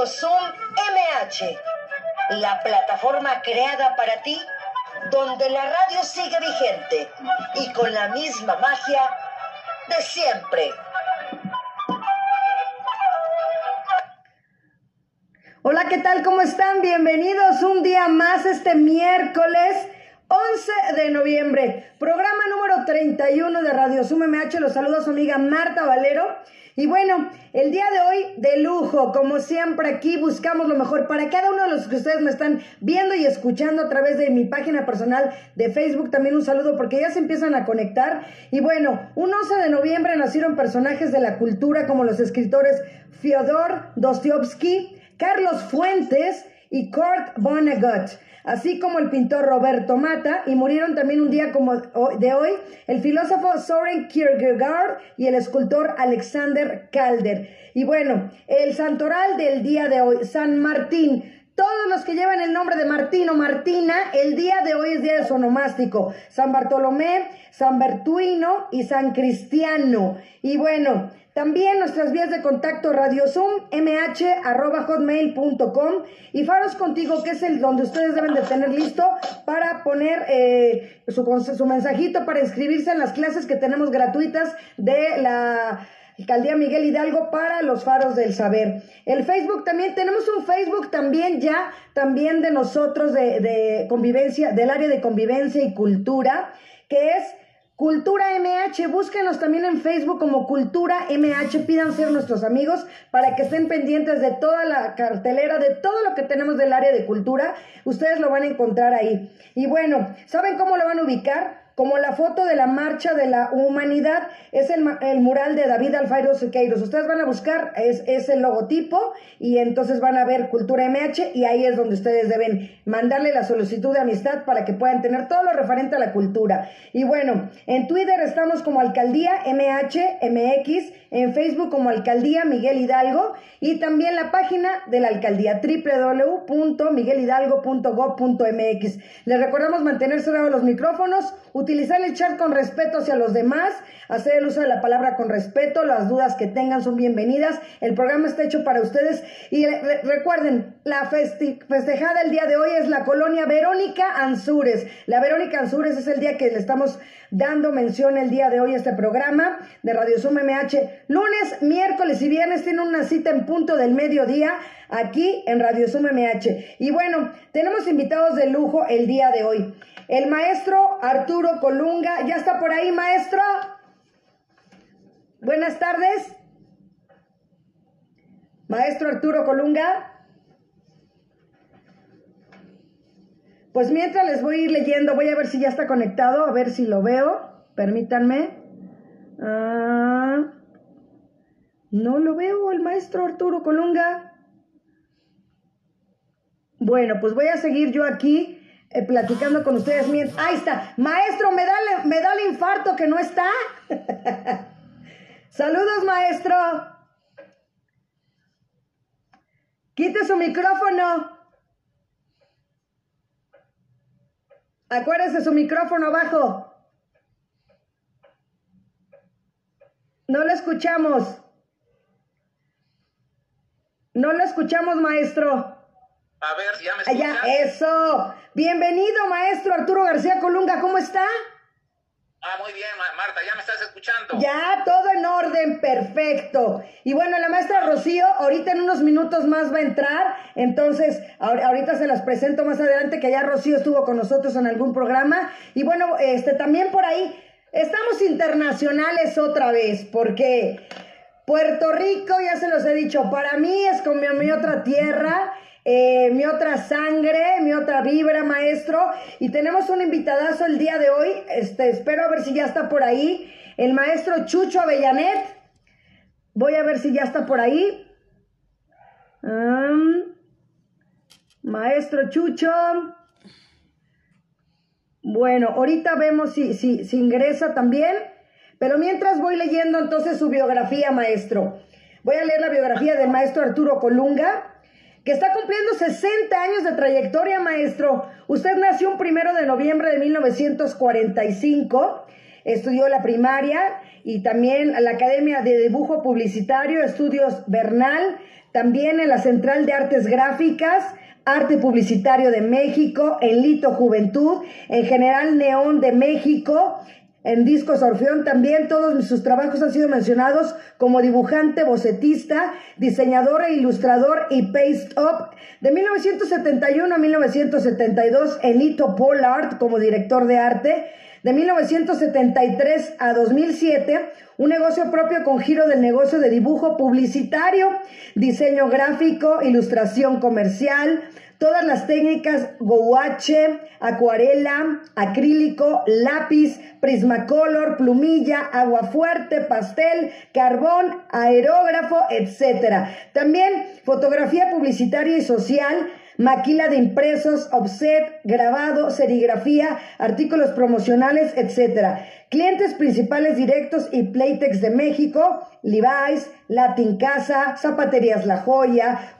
Radio Zoom MH, la plataforma creada para ti, donde la radio sigue vigente y con la misma magia de siempre. Hola, ¿qué tal? ¿Cómo están? Bienvenidos un día más este miércoles 11 de noviembre. Programa número 31 de Radio Zoom MH. Los saluda su amiga Marta Valero. Y bueno, el día de hoy de lujo, como siempre aquí buscamos lo mejor para cada uno de los que ustedes me están viendo y escuchando a través de mi página personal de Facebook. También un saludo porque ya se empiezan a conectar. Y bueno, un 11 de noviembre nacieron personajes de la cultura como los escritores Fyodor Dostoevsky, Carlos Fuentes y Kurt Vonnegut así como el pintor Roberto Mata, y murieron también un día como de hoy el filósofo Soren Kierkegaard y el escultor Alexander Calder. Y bueno, el santoral del día de hoy, San Martín. Todos los que llevan el nombre de Martín o Martina, el día de hoy es día de su onomástico. San Bartolomé, San Bertuino y San Cristiano. Y bueno, también nuestras vías de contacto Radio Zoom, mh, arroba hotmail.com y Faros Contigo, que es el donde ustedes deben de tener listo para poner eh, su, su mensajito para inscribirse en las clases que tenemos gratuitas de la Alcaldía Miguel Hidalgo para los faros del saber. El Facebook también, tenemos un Facebook también ya, también de nosotros de, de convivencia, del área de convivencia y cultura, que es Cultura MH, búsquenos también en Facebook como Cultura MH, pidan ser nuestros amigos para que estén pendientes de toda la cartelera, de todo lo que tenemos del área de cultura, ustedes lo van a encontrar ahí. Y bueno, ¿saben cómo lo van a ubicar? Como la foto de la marcha de la humanidad, es el, mural de David Alfaro Sequeiros. Ustedes van a buscar, es, es, el logotipo y entonces van a ver Cultura MH y ahí es donde ustedes deben mandarle la solicitud de amistad para que puedan tener todo lo referente a la cultura. Y bueno, en Twitter estamos como Alcaldía MH MX, en Facebook como Alcaldía Miguel Hidalgo y también la página de la Alcaldía www.miguelhidalgo.gov.mx. Les recordamos mantener cerrados los micrófonos, el chat con respeto hacia los demás, hacer el uso de la palabra con respeto, las dudas que tengan son bienvenidas, el programa está hecho para ustedes y recuerden, la festejada el día de hoy es la colonia Verónica Ansures. La Verónica Ansures es el día que le estamos dando mención el día de hoy a este programa de Radio Sum MH. Lunes, miércoles y viernes tienen una cita en punto del mediodía aquí en Radio Sum MH. Y bueno, tenemos invitados de lujo el día de hoy. El maestro Arturo Colunga, ¿ya está por ahí, maestro? Buenas tardes. Maestro Arturo Colunga. Pues mientras les voy a ir leyendo, voy a ver si ya está conectado, a ver si lo veo. Permítanme. Ah, no lo veo, el maestro Arturo Colunga. Bueno, pues voy a seguir yo aquí eh, platicando con ustedes. Ahí está. Maestro, me da, me da el infarto que no está. Saludos, maestro. Quite su micrófono. Acuérdese su micrófono abajo. No lo escuchamos. No lo escuchamos, maestro. A ver, ya me escuchas. Ya, eso. Bienvenido, maestro Arturo García Colunga, ¿cómo está? Ah, muy bien, Marta, ya me estás escuchando. Ya, todo en orden, perfecto. Y bueno, la maestra Rocío ahorita en unos minutos más va a entrar, entonces ahorita se las presento más adelante que ya Rocío estuvo con nosotros en algún programa. Y bueno, este también por ahí estamos internacionales otra vez, porque Puerto Rico, ya se los he dicho, para mí es como mi otra tierra eh, mi otra sangre, mi otra vibra, maestro. Y tenemos un invitadazo el día de hoy. Este, espero a ver si ya está por ahí. El maestro Chucho Avellanet. Voy a ver si ya está por ahí. maestro Chucho. Bueno, ahorita vemos si, si, si ingresa también. Pero mientras voy leyendo entonces su biografía, maestro. Voy a leer la biografía del maestro Arturo Colunga que está cumpliendo 60 años de trayectoria, maestro. Usted nació un primero de noviembre de 1945, estudió la primaria y también la Academia de Dibujo Publicitario, Estudios Bernal, también en la Central de Artes Gráficas, Arte Publicitario de México, en Lito Juventud, en General Neón de México, en Discos Orfeón también todos sus trabajos han sido mencionados como dibujante, bocetista, diseñador e ilustrador y paste up. De 1971 a 1972 en Lito Art como director de arte. De 1973 a 2007, un negocio propio con giro del negocio de dibujo publicitario, diseño gráfico, ilustración comercial, todas las técnicas gouache, acuarela, acrílico, lápiz, prismacolor, plumilla, agua fuerte, pastel, carbón, aerógrafo, etc. También fotografía publicitaria y social, maquila de impresos, offset, grabado, serigrafía, artículos promocionales, etc. Clientes principales directos y Playtex de México, Levi's, Latin Casa, Zapaterías La Joya,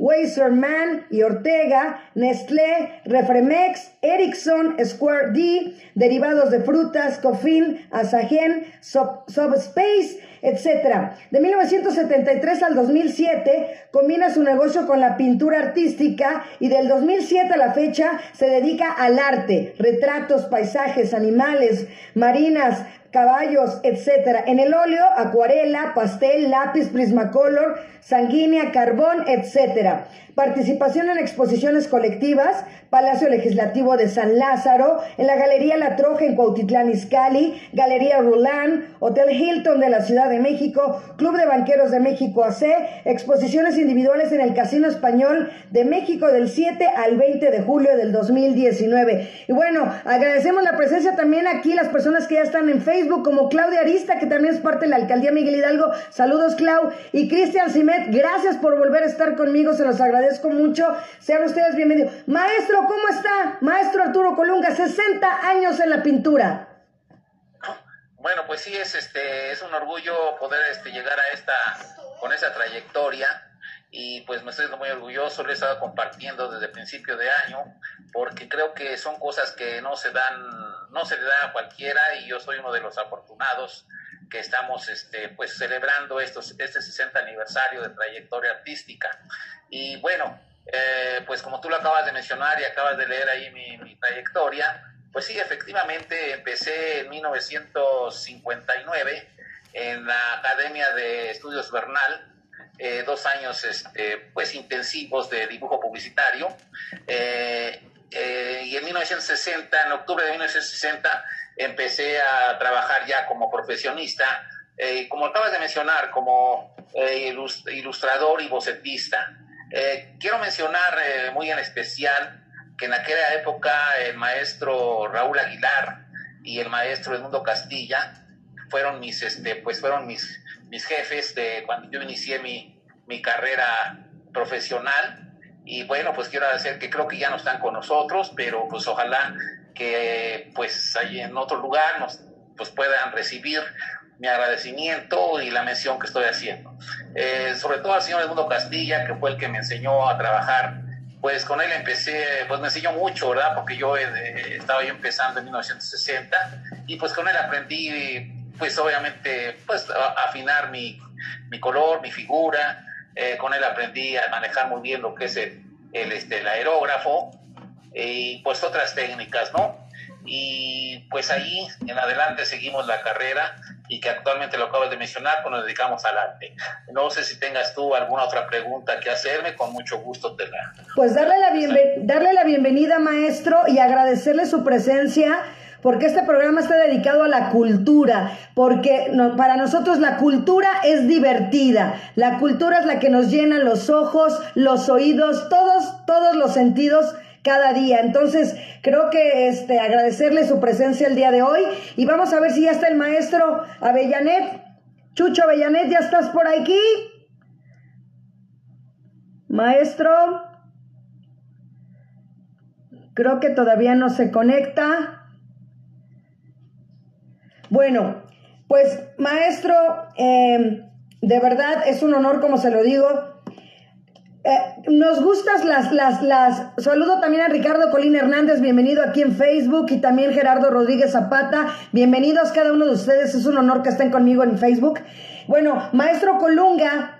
Man y Ortega, Nestlé, Refremex, Ericsson, Square D, derivados de frutas, Cofin, Asagen, Subspace, etc. De 1973 al 2007 combina su negocio con la pintura artística y del 2007 a la fecha se dedica al arte, retratos, paisajes, animales, marinas, caballos, etc. En el óleo, acuarela, pastel, lápiz, prismacolor, sanguínea, carbón, etc. Participación en exposiciones colectivas, Palacio Legislativo de San Lázaro, en la Galería La Troja en Cuautitlán Izcalli, Galería Roland, Hotel Hilton de la Ciudad de México, Club de Banqueros de México AC, exposiciones individuales en el Casino Español de México del 7 al 20 de julio del 2019. Y bueno, agradecemos la presencia también aquí las personas que ya están en Facebook, como Claudia Arista, que también es parte de la Alcaldía Miguel Hidalgo. Saludos, Clau. Y Cristian Gracias por volver a estar conmigo, se los agradezco mucho. Sean ustedes bienvenidos. Maestro, ¿cómo está? Maestro Arturo Colunga, 60 años en la pintura. Bueno, pues sí, es, este, es un orgullo poder este, llegar a esta, con esa trayectoria y pues me estoy muy orgulloso, lo he estado compartiendo desde principio de año, porque creo que son cosas que no se dan, no se le dan a cualquiera y yo soy uno de los afortunados que estamos este, pues celebrando estos, este 60 aniversario de trayectoria artística. Y bueno, eh, pues como tú lo acabas de mencionar y acabas de leer ahí mi, trayectoria, pues sí, efectivamente empecé en 1959 en la Academia de Estudios Bernal, eh, dos años este, pues intensivos de dibujo publicitario. Eh, y en 1960, en octubre de 1960, empecé a trabajar ya como profesionista, como acabas de mencionar, como ilustrador y bocetista. Eh, quiero mencionar eh, muy en especial que en aquella época el maestro Raúl Aguilar y el maestro Edmundo Castilla fueron mis, este, pues fueron mis, mis jefes de cuando yo inicié mi, mi carrera profesional. Y bueno, pues quiero decir que creo que ya no están con nosotros, pero pues ojalá que pues ahí en otro lugar nos pues puedan recibir mi agradecimiento y la mención que estoy haciendo. Eh, sobre todo al señor Edmundo Castilla, que fue el que me enseñó a trabajar. Pues con él empecé, pues me enseñó mucho, ¿verdad? Porque yo eh, estaba yo empezando en 1960 y pues con él aprendí, pues obviamente, pues a, afinar mi, mi, color, mi figura. Eh, con él aprendí a manejar muy bien lo que es el, el, este, el aerógrafo y pues otras técnicas, ¿no? Y pues ahí en adelante seguimos la carrera y que actualmente lo acabas de mencionar, pues nos dedicamos al arte. No sé si tengas tú alguna otra pregunta que hacerme, con mucho gusto te la... Pues darle la, darle la bienvenida, maestro, y agradecerle su presencia porque este programa está dedicado a la cultura, porque para nosotros la cultura es divertida, la cultura es la que nos llena los ojos, los oídos, todos, todos los sentidos cada día. Entonces, creo que este, agradecerle su presencia el día de hoy y vamos a ver si ya está el maestro Avellanet. Chucho Avellanet, ¿ya estás por aquí? Maestro, creo que todavía no se conecta. Bueno, pues maestro, em, de verdad es un honor, como se lo digo, Eh, nos gustas las, las, las. Saludo también a Ricardo Colín Hernández, bienvenido aquí en Facebook, y también Gerardo Rodríguez Zapata, bienvenidos cada uno de ustedes, es un honor que estén conmigo en Facebook. Bueno, maestro Colunga,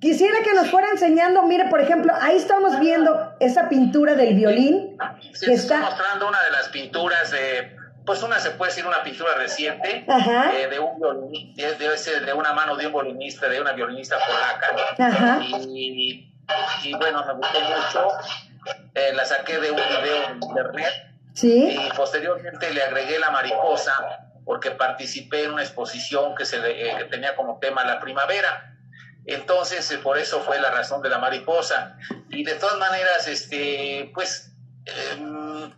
quisiera que nos fuera enseñando, mire, por ejemplo, ahí estamos viendo esa pintura del violín. Sí, que está mostrando una de las pinturas de pues una se puede decir una pintura reciente eh, de un violinista, debe ser de una mano de un violinista, de una violinista polaca. Y, y, bueno, me gustó mucho. Eh, la saqué de un video de internet. ¿Sí? Y posteriormente le agregué la mariposa porque participé en una exposición que, se eh, que tenía como tema la primavera. Entonces, por eso fue la razón de la mariposa. Y de todas maneras, este, pues, em,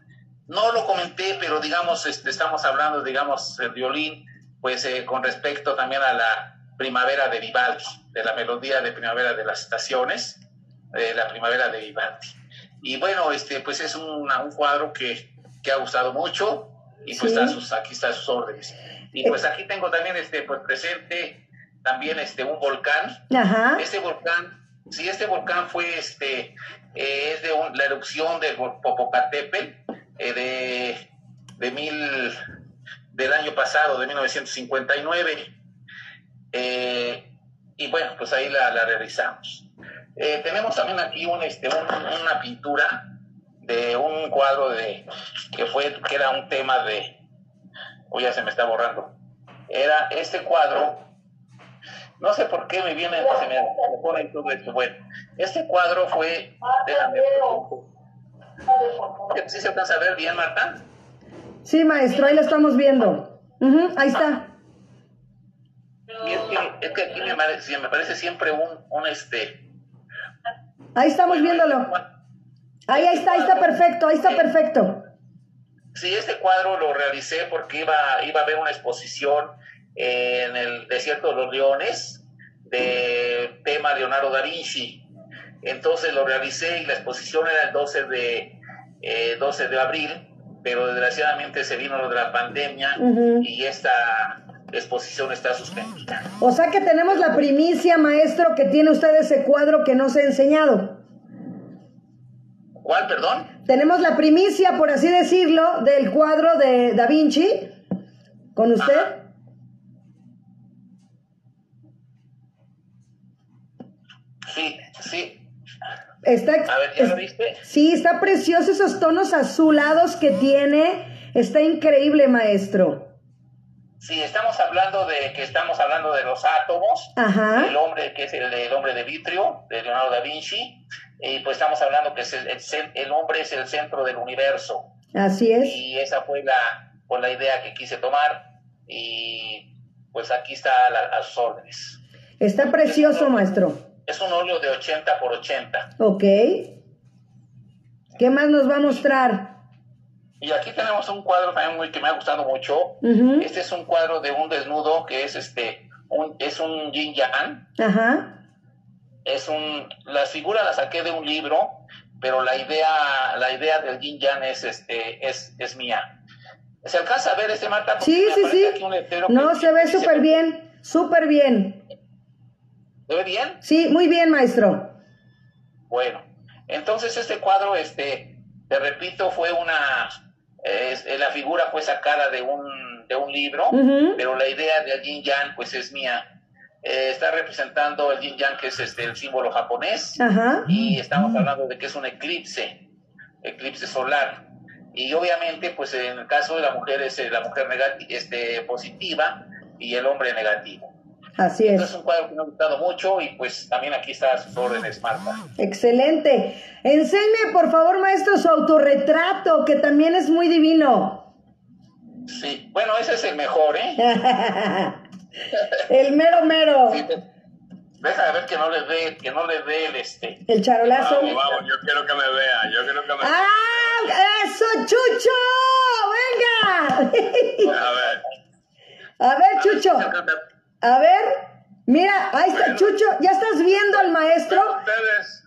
no lo comenté, pero digamos, este, estamos hablando, digamos, el violín, pues eh, con respecto también a la primavera de Vivaldi, de la melodía de primavera de las estaciones, de la primavera de Vivaldi. Y bueno, este, pues es un, un cuadro que, que, ha gustado mucho y pues está sus, aquí está sus órdenes. Y pues aquí tengo también este, pues presente también este, un volcán. Ajá. Este volcán, sí, este volcán fue este, eh, es de la erupción del Popocatépetl, eh, de, de mil, del año pasado, de 1959. Eh, y bueno, pues ahí la, la realizamos. Eh, tenemos también aquí un, este, una pintura de un cuadro de que fue que era un tema de o ya se me está borrando era este cuadro no sé por qué me viene se me, pone todo esto bueno este cuadro fue déjame ¿Sí se alcanza a ver bien, Marta? Sí, maestro, ahí lo estamos viendo. ahí está. Y es que, es que aquí me parece, me parece siempre un, un este. Ahí estamos viéndolo. Ahí, ahí está, ahí está perfecto, ahí está perfecto. Sí, este cuadro lo realicé porque iba, iba a haber una exposición en el desierto de los leones de tema Leonardo da Vinci. Entonces lo realicé y la exposición era el 12 de, 12 eh, de abril, pero desgraciadamente se vino lo de la pandemia y esta exposición está suspendida. O sea que tenemos la primicia, maestro, que tiene usted ese cuadro que no se ha enseñado. ¿Cuál, perdón? Tenemos la primicia, por así decirlo, del cuadro de Da Vinci con usted. Sí, sí, Está, a ver, ¿ya lo viste? Sí, está precioso esos tonos azulados que tiene. Está increíble, maestro. Sí, estamos hablando de que estamos hablando de los átomos, Ajá. el hombre que es el, hombre de vitrio de Leonardo da Vinci, y pues estamos hablando que es el, el, hombre es el centro del universo. Así es. Y esa fue la, fue la idea que quise tomar y pues aquí está la, a sus órdenes. Está precioso, maestro. Es un óleo de 80 por 80. Ok. ¿Qué más nos va a mostrar? Y aquí tenemos un cuadro también muy que me ha gustado mucho. Este es un cuadro de un desnudo que es este un, es un yin yang. Ajá. Es un las figuras las saqué de un libro, pero la idea la idea del yin yang es este es, es mía. ¿Se alcanza a ver este Marta? Sí, sí, sí. No, se ve súper bien, súper bien. ¿Se ve bien? Sí, muy bien, maestro. Bueno, entonces este cuadro, este, te repito, fue una, la figura fue sacada de un, de un libro, pero la idea del yin yang, pues es mía. Eh, está representando el yin yang, que es este, el símbolo japonés, y estamos hablando de que es un eclipse, eclipse solar. Y obviamente, pues en el caso de la mujer es eh, la mujer este, positiva y el hombre negativo. Así es. Es un cuadro que me ha gustado mucho y pues también aquí está a sus órdenes, Marta. Excelente. Enséñeme, por favor, maestro, su autorretrato, que también es muy divino. Sí, bueno, ese es el mejor, ¿eh? el mero mero. Sí, Deja de ver que no le dé, que no le dé el este. El charolazo. Vamos, vamos, yo quiero que me vea, yo quiero que me ¡Ah! ¡Eso, Chucho! ¡Venga! A ver. A ver, Chucho. A ver, mira, ahí está Chucho, ¿ya estás viendo al maestro? ustedes,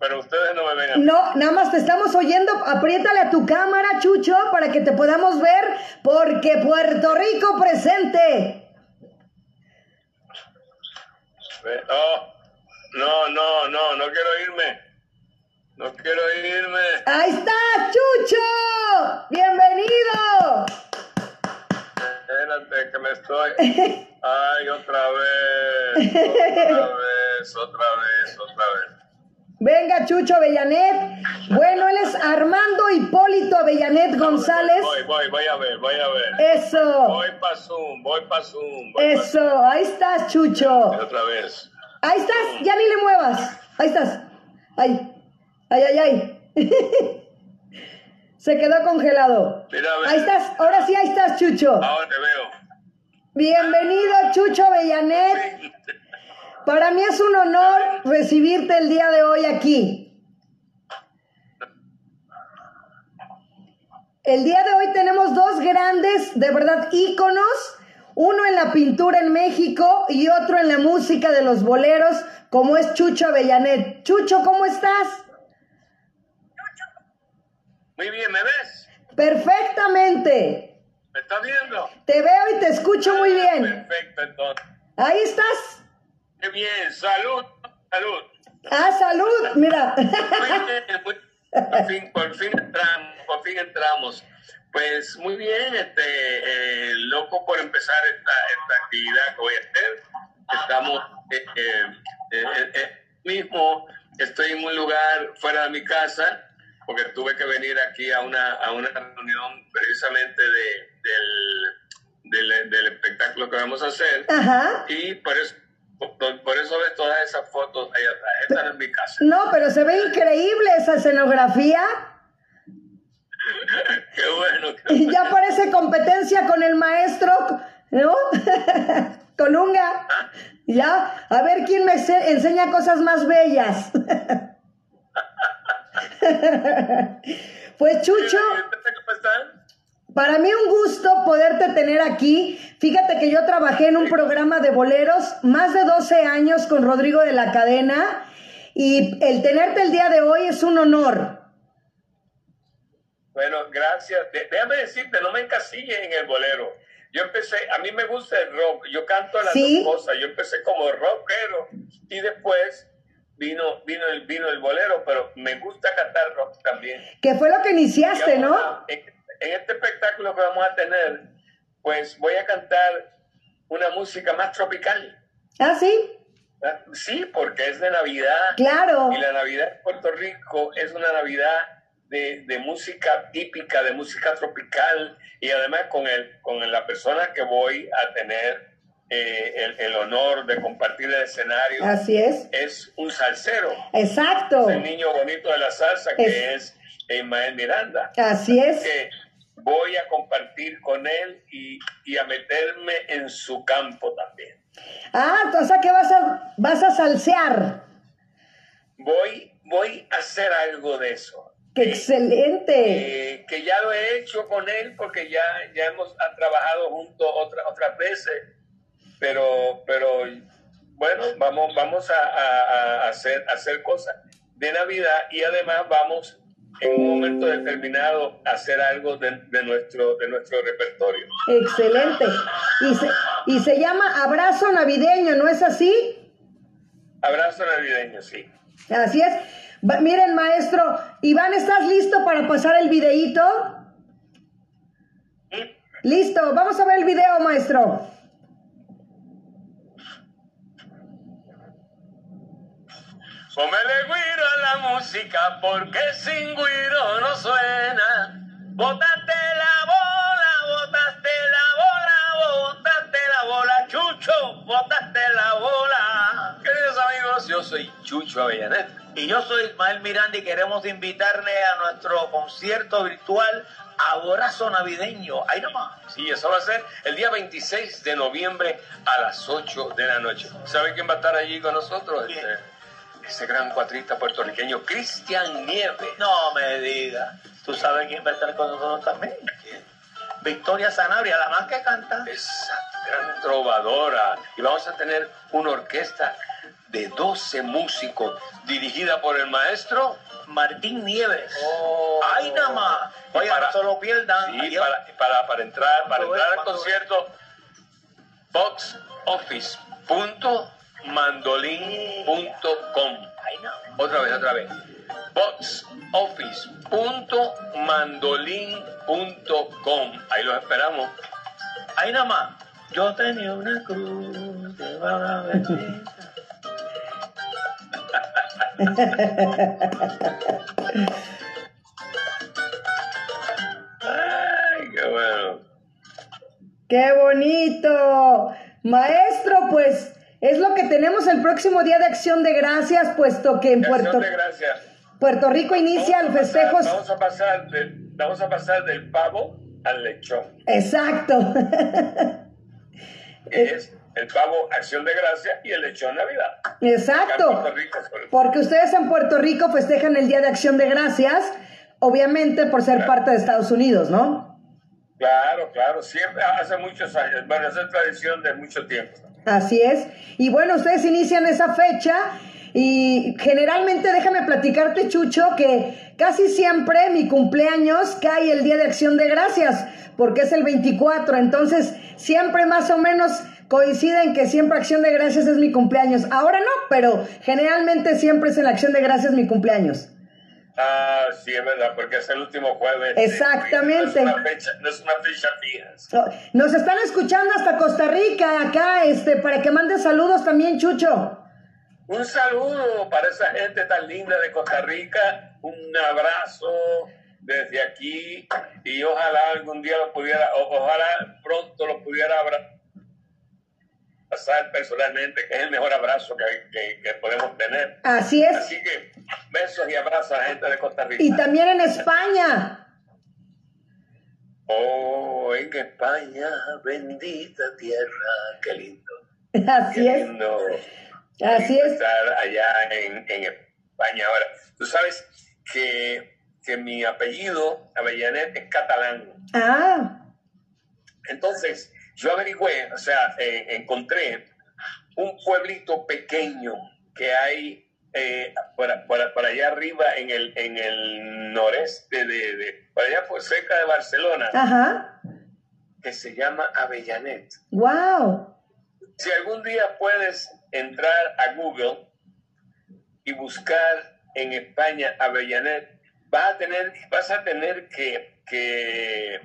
pero ustedes no me ven. No, nada más te estamos oyendo. Apriétale a tu cámara, Chucho, para que te podamos ver, porque Puerto Rico presente. Oh, no, no, no, no quiero irme. No quiero irme. Ahí está, Chucho. Bienvenido. Espérate, que me estoy. Ay, otra vez. Otra vez, otra vez, otra vez. Venga, Chucho Avellanet. Bueno, él es Armando Hipólito Avellanet González. Voy, voy, voy a ver, voy a ver. Eso, Voy pa' Zoom, voy pa' Zoom. voy pa' eso. Ahí estás, Chucho. Otra vez. Ahí estás, ya ni le muevas. Ahí estás. Ahí. Ay, ay, ay. Se quedó congelado. Mira. Ahí estás, ahora sí, ahí estás, Chucho. Ahora te veo. Bienvenido, Chucho Avellanet. Para mí es un honor recibirte el día de hoy aquí. El día de hoy tenemos dos grandes, de verdad, íconos. Uno en la pintura en México y otro en la música de los boleros, como es Chucho Avellanet. Chucho, ¿cómo estás? Muy bien, ¿me ves? Perfectamente. ¿Me estás viendo? Te veo y te escucho muy bien. Perfecto, entonces. Ahí estás. Qué bien, salud, salud. Ah, salud. Mira. Muy bien, muy- por, fin, por fin entramos, por fin entramos. Pues muy bien, este, eh, loco por empezar esta, esta actividad que voy a hacer. Estamos eh, eh, eh, mismo, estoy en un lugar fuera de mi casa, porque tuve que venir aquí a una, a una reunión precisamente de, del, del, del espectáculo que vamos a hacer. Ajá. Y por eso, por, por eso ves todas esas fotos ahí atrás. Es mi casa. No, pero se ve increíble esa escenografía. Qué bueno. qué Y ya parece competencia con el maestro, ¿no? con Unga. Ya, a ver quién me se- enseña cosas más bellas. pues Chucho, ¿Cómo están? para mí un gusto poderte tener aquí. Fíjate que yo trabajé en un programa de boleros más de 12 años con Rodrigo de la Cadena y el tenerte el día de hoy es un honor. Bueno, gracias. Déjame decirte, no me encasilles en el bolero. Yo empecé, a mí me gusta el rock, yo canto las Sí. dos cosas. Yo empecé como rockero y después vino, vino, el, vino el bolero, pero me gusta cantar rock también. Que fue lo que iniciaste, ¿no? En, en este espectáculo que vamos a tener, pues voy a cantar una música más tropical. Ah, sí, ¿verdad? Sí, porque es de Navidad. claro. Y la Navidad en Puerto Rico es una Navidad de, de música típica, de música tropical, y además con, el, con la persona que voy a tener eh, el, el honor de compartir el escenario, Así es. es un salsero, Exacto. es el niño bonito de la salsa que Es- es Ismael Miranda. Así es. Que voy a compartir con él y, y a meterme en su campo también. Ah, sea que vas a, vas a salsear. Voy, voy a hacer algo de eso. ¡Qué Eh, excelente! Eh, que ya lo he hecho con él porque ya, ya hemos ha trabajado juntos otra, otras veces, pero, pero bueno, vamos, vamos a, a- a hacer, a hacer cosas de Navidad y además vamos en un momento determinado a hacer algo de, de nuestro, de nuestro repertorio. Excelente. Y se, y se llama Abrazo Navideño, ¿no es así? Abrazo navideño, sí. Así es. Va- miren, maestro, Iván, ¿estás listo para pasar el videíto? Listo, vamos a ver el video, maestro. Póngale guiro a la música porque sin guiro no suena. Botaste la bola, botaste la bola, botaste la bola, Chucho, botaste la bola. Queridos amigos, yo soy Chucho Avellanet. Y yo soy Ismael Miranda y queremos invitarle a nuestro concierto virtual Abrazo Navideño. Ahí nomás. Sí, eso va a ser el día 26 de noviembre a las 8 de la noche. ¿Sabe quién va a estar allí con nosotros? Este, ese gran cuatrista puertorriqueño, Cristian Nieves. No me digas. ¿Tú sabes quién va a estar con nosotros también? Victoria Sanabria, la más que canta. esa gran trovadora. Y vamos a tener una orquesta de 12 músicos dirigida por el maestro. Martín Nieves. Oh. Ahí nada más. Oye, para- no se lo pierdan. Sí, para, para, para entrar, para ¿Cuándo entrar al ¿Cuándo concierto, boxoffice.com. boxoffice.mandolin.com. Otra vez, otra vez. boxoffice.mandolin.com. Ahí los esperamos. Ahí nada más. Yo tenía una cruz de qué bueno. ¡Qué bonito! Maestro, pues es lo que tenemos el próximo día de Acción de Gracias, puesto que en Puerto. Puerto Rico inician Vamos a pasar- festejos. Vamos a pasar del, vamos a pasar del pavo al lechón. Exacto. es el pavo Acción de Gracia y el lechón Navidad. Exacto. Rico. Porque ustedes en Puerto Rico festejan el Día de Acción de Gracias, obviamente por ser parte de Estados Unidos, ¿no? Claro, claro, siempre, hace muchos años, bueno, esa es tradición de mucho tiempo. Así es. Y bueno, ustedes inician esa fecha y generalmente déjame platicarte, Chucho, que casi siempre mi cumpleaños cae el Día de Acción de Gracias, porque es el 24. Entonces, siempre más o menos coinciden que siempre Acción de Gracias es mi cumpleaños. Ahora no, pero generalmente siempre es en la Acción de Gracias mi cumpleaños. Ah, sí, es verdad, porque es el último jueves. Exactamente. No es una fecha, no es una fecha fija. Oh, Nos están escuchando hasta Costa Rica, acá, este, para que manden saludos también, Chucho. Un saludo para esa gente tan linda de Costa Rica, un abrazo desde aquí y ojalá algún día lo pudiera, o- ojalá pronto lo pudiera abrazar personalmente, que es el mejor abrazo que, que- que podemos tener. Así es. Así que besos y abrazos a la gente de Costa Rica. Y también en España. Oh, en España, bendita tierra, qué lindo. Así Qué es. Así es. Estar allá en, en España ahora. Tú sabes que, que mi apellido, Avellanet, es catalán. Ah, Entonces, yo averigüé, o sea, eh, encontré un pueblito pequeño que hay eh, por, por- por allá arriba en el, en el noreste de, de, allá por cerca de Barcelona, ajá. que se llama Avellanet. Wow. Si algún día puedes entrar a Google y buscar en España Avellanet, vas a tener, vas a tener que, que,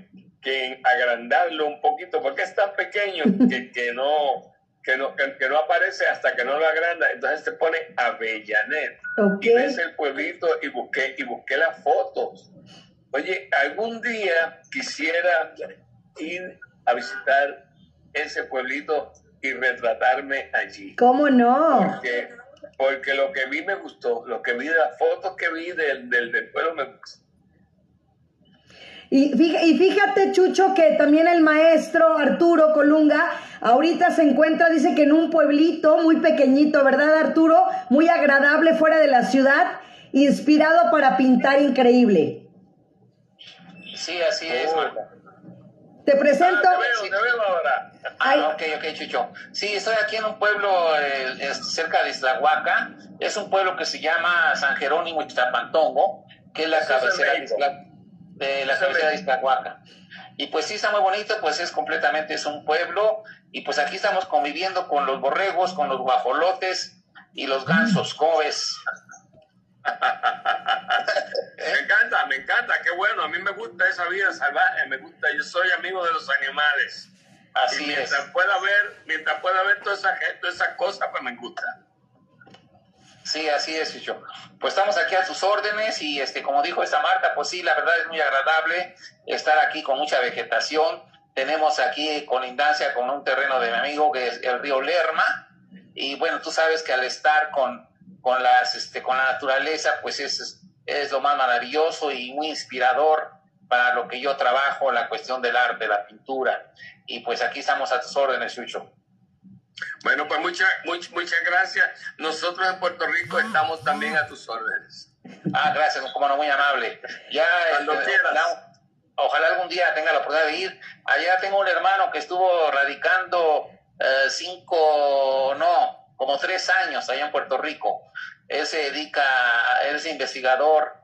que agrandarlo un poquito, porque es tan pequeño que, que no, que, no, que, que no aparece hasta que no lo agranda. Entonces te pone Avellanet. Ok. Y ves el pueblito y busqué, y busqué las fotos. Oye, algún día quisiera ir a visitar ese pueblito y retratarme allí. ¿Cómo no? Porque, porque lo que vi me gustó, lo que vi de las fotos que vi del, del, del pueblo me gustó. Y fíjate, y fíjate, Chucho, que también el maestro Arturo Colunga ahorita se encuentra, dice que en un pueblito muy pequeñito, ¿verdad, Arturo? Muy agradable fuera de la ciudad, inspirado para pintar increíble. Sí, así es. Marta. Te Ah, presento. te veo, te veo ahora. Ah, ok, ok, Chucho. Sí, estoy aquí en un pueblo eh, cerca de Islahuaca. Es un pueblo que se llama San Jerónimo Ixtapantongo, que es la cabecera de, México. De la es cabecera de. Islahuaca. Y pues sí, está muy bonito, pues es completamente, es un pueblo. Y pues aquí estamos conviviendo con los borregos, con los guajolotes y los gansos. ¿Cómo ves? Me encanta, me encanta, qué bueno. A mí me gusta esa vida salvaje, me gusta. Yo soy amigo de los animales. y Así es. mientras pueda ver, mientras pueda ver toda esa gente, toda esa cosa, pues me gusta. Sí, así es, Chucho. Pues estamos aquí a tus órdenes y este, como dijo esta Marta, pues sí, la verdad es muy agradable estar aquí con mucha vegetación. Tenemos aquí colindancia con un terreno de mi amigo que es el río Lerma. Y bueno, tú sabes que al estar con, con, las, este, con la naturaleza, pues es, es lo más maravilloso y muy inspirador para lo que yo trabajo, la cuestión del arte, la pintura. Y pues aquí estamos a tus órdenes, Chucho. Bueno, pues muchas muchas muchas gracias. Nosotros en Puerto Rico estamos también a tus órdenes. Ah, gracias, como no, muy amable. Ya, Cuando este, quieras. ojalá, ojalá algún día tenga la oportunidad de ir. Allá tengo un hermano que estuvo radicando eh, cinco, no, como tres años allá en Puerto Rico. Él se dedica, él es investigador,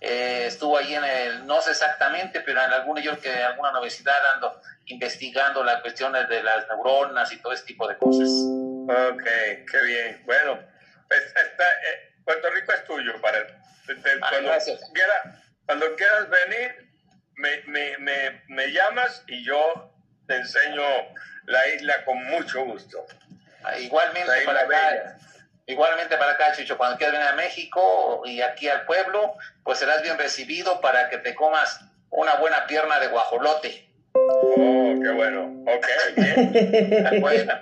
eh, estuvo ahí en el, no sé exactamente, pero en alguna, yo creo que en alguna universidad ando investigando las cuestiones de las neuronas y todo ese tipo de cosas. Ok, qué bien. Bueno, pues está, eh, Puerto Rico es tuyo. Para, Ah, cuando, gracias. quiera- cuando quieras venir, me, me, me, me llamas y yo te enseño la isla con mucho gusto. Ah, Igualmente La para acá, bella. igualmente para acá, Chicho, cuando quieras venir a México y aquí al pueblo, pues serás bien recibido para que te comas una buena pierna de guajolote. Oh, qué bueno. Ok, bien. Bueno,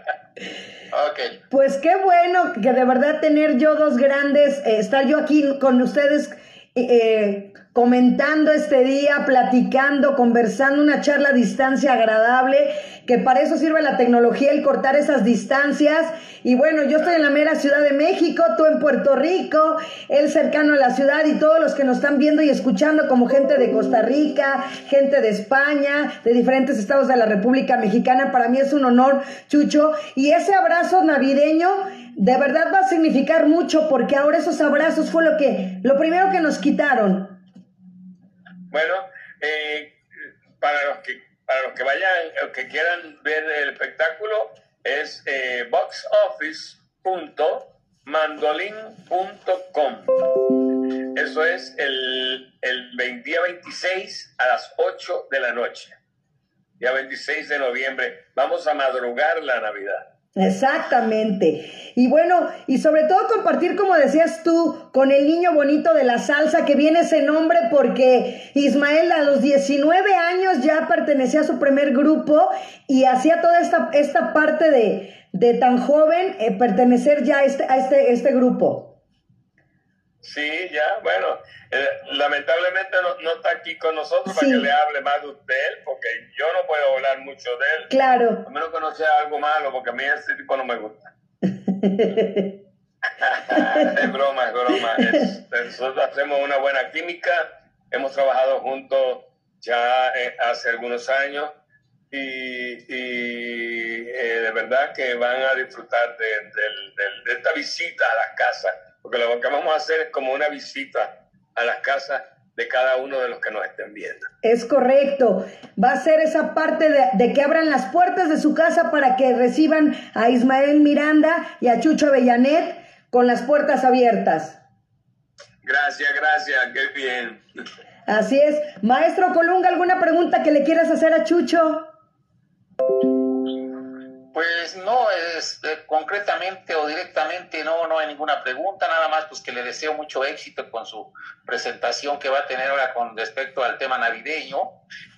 ok. Pues qué bueno que de verdad tener yo dos grandes, eh, estar yo aquí con ustedes eh, comentando este día, platicando, conversando, una charla a distancia agradable, que para eso sirve la tecnología, el cortar esas distancias. Y bueno, yo estoy en la mera Ciudad de México, tú en Puerto Rico, él cercano a la ciudad y todos los que nos están viendo y escuchando como gente de Costa Rica, gente de España, de diferentes estados de la República Mexicana. Para mí es un honor, Chucho. Y ese abrazo navideño de verdad va a significar mucho porque ahora esos abrazos fue lo que, lo primero que nos quitaron. Bueno, eh, para los que para los que vayan, o que quieran ver el espectáculo, es eh, boxoffice.mandolin.com. Eso es el, el día 26 a las 8 de la noche. Día 26 de noviembre. Vamos a madrugar la Navidad. Exactamente. Y bueno, y sobre todo compartir, como decías tú, con el niño bonito de la salsa, que viene ese nombre porque Ismael a los 19 años ya pertenecía a su primer grupo y hacía toda esta, esta parte de, de tan joven eh, pertenecer ya a este, a este, este grupo. Sí, ya, bueno, eh, lamentablemente no, no está aquí con nosotros para que le hable más de usted, porque yo no puedo hablar mucho de él. Claro. A menos que no sea algo malo, porque a mí ese tipo no me gusta. es broma, es broma. Es- nosotros hacemos una buena química, hemos trabajado juntos ya eh, hace algunos años y, y, eh, de verdad que van a disfrutar de, del- del- de esta visita a las casas, porque lo que vamos a hacer es como una visita a las casas de cada uno de los que nos estén viendo. Es correcto. Va a ser esa parte de, de que abran las puertas de su casa para que reciban a Ismael Miranda y a Chucho Avellanet con las puertas abiertas. Gracias, gracias, qué bien. Así es. Maestro Colunga, ¿alguna pregunta que le quieras hacer a Chucho? Pues no, es, eh, concretamente o directamente no, no hay ninguna pregunta, nada más pues que le deseo mucho éxito con su presentación que va a tener ahora con respecto al tema navideño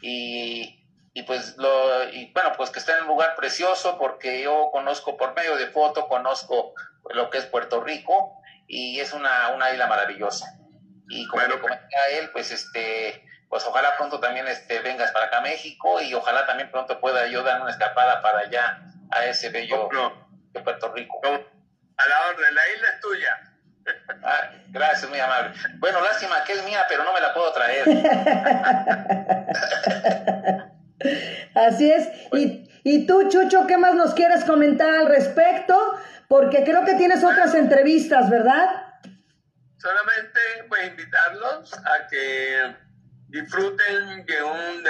y, y pues lo, y bueno, pues que está en un lugar precioso porque yo conozco por medio de foto, conozco lo que es Puerto Rico y es una, una isla maravillosa. Y como Bueno, le comenté a él, pues este, pues ojalá pronto también este, vengas para acá a México y ojalá también pronto pueda yo dar una escapada para allá a ese bello No, de Puerto Rico. no, a la orden, la isla es tuya. Ah, gracias, muy amable. Bueno, lástima que es mía, pero no me la puedo traer. Así es. Y, y tú, Chucho, ¿qué más nos quieres comentar al respecto? Porque creo que tienes otras entrevistas, ¿verdad? Solamente pues invitarlos a que disfruten de un,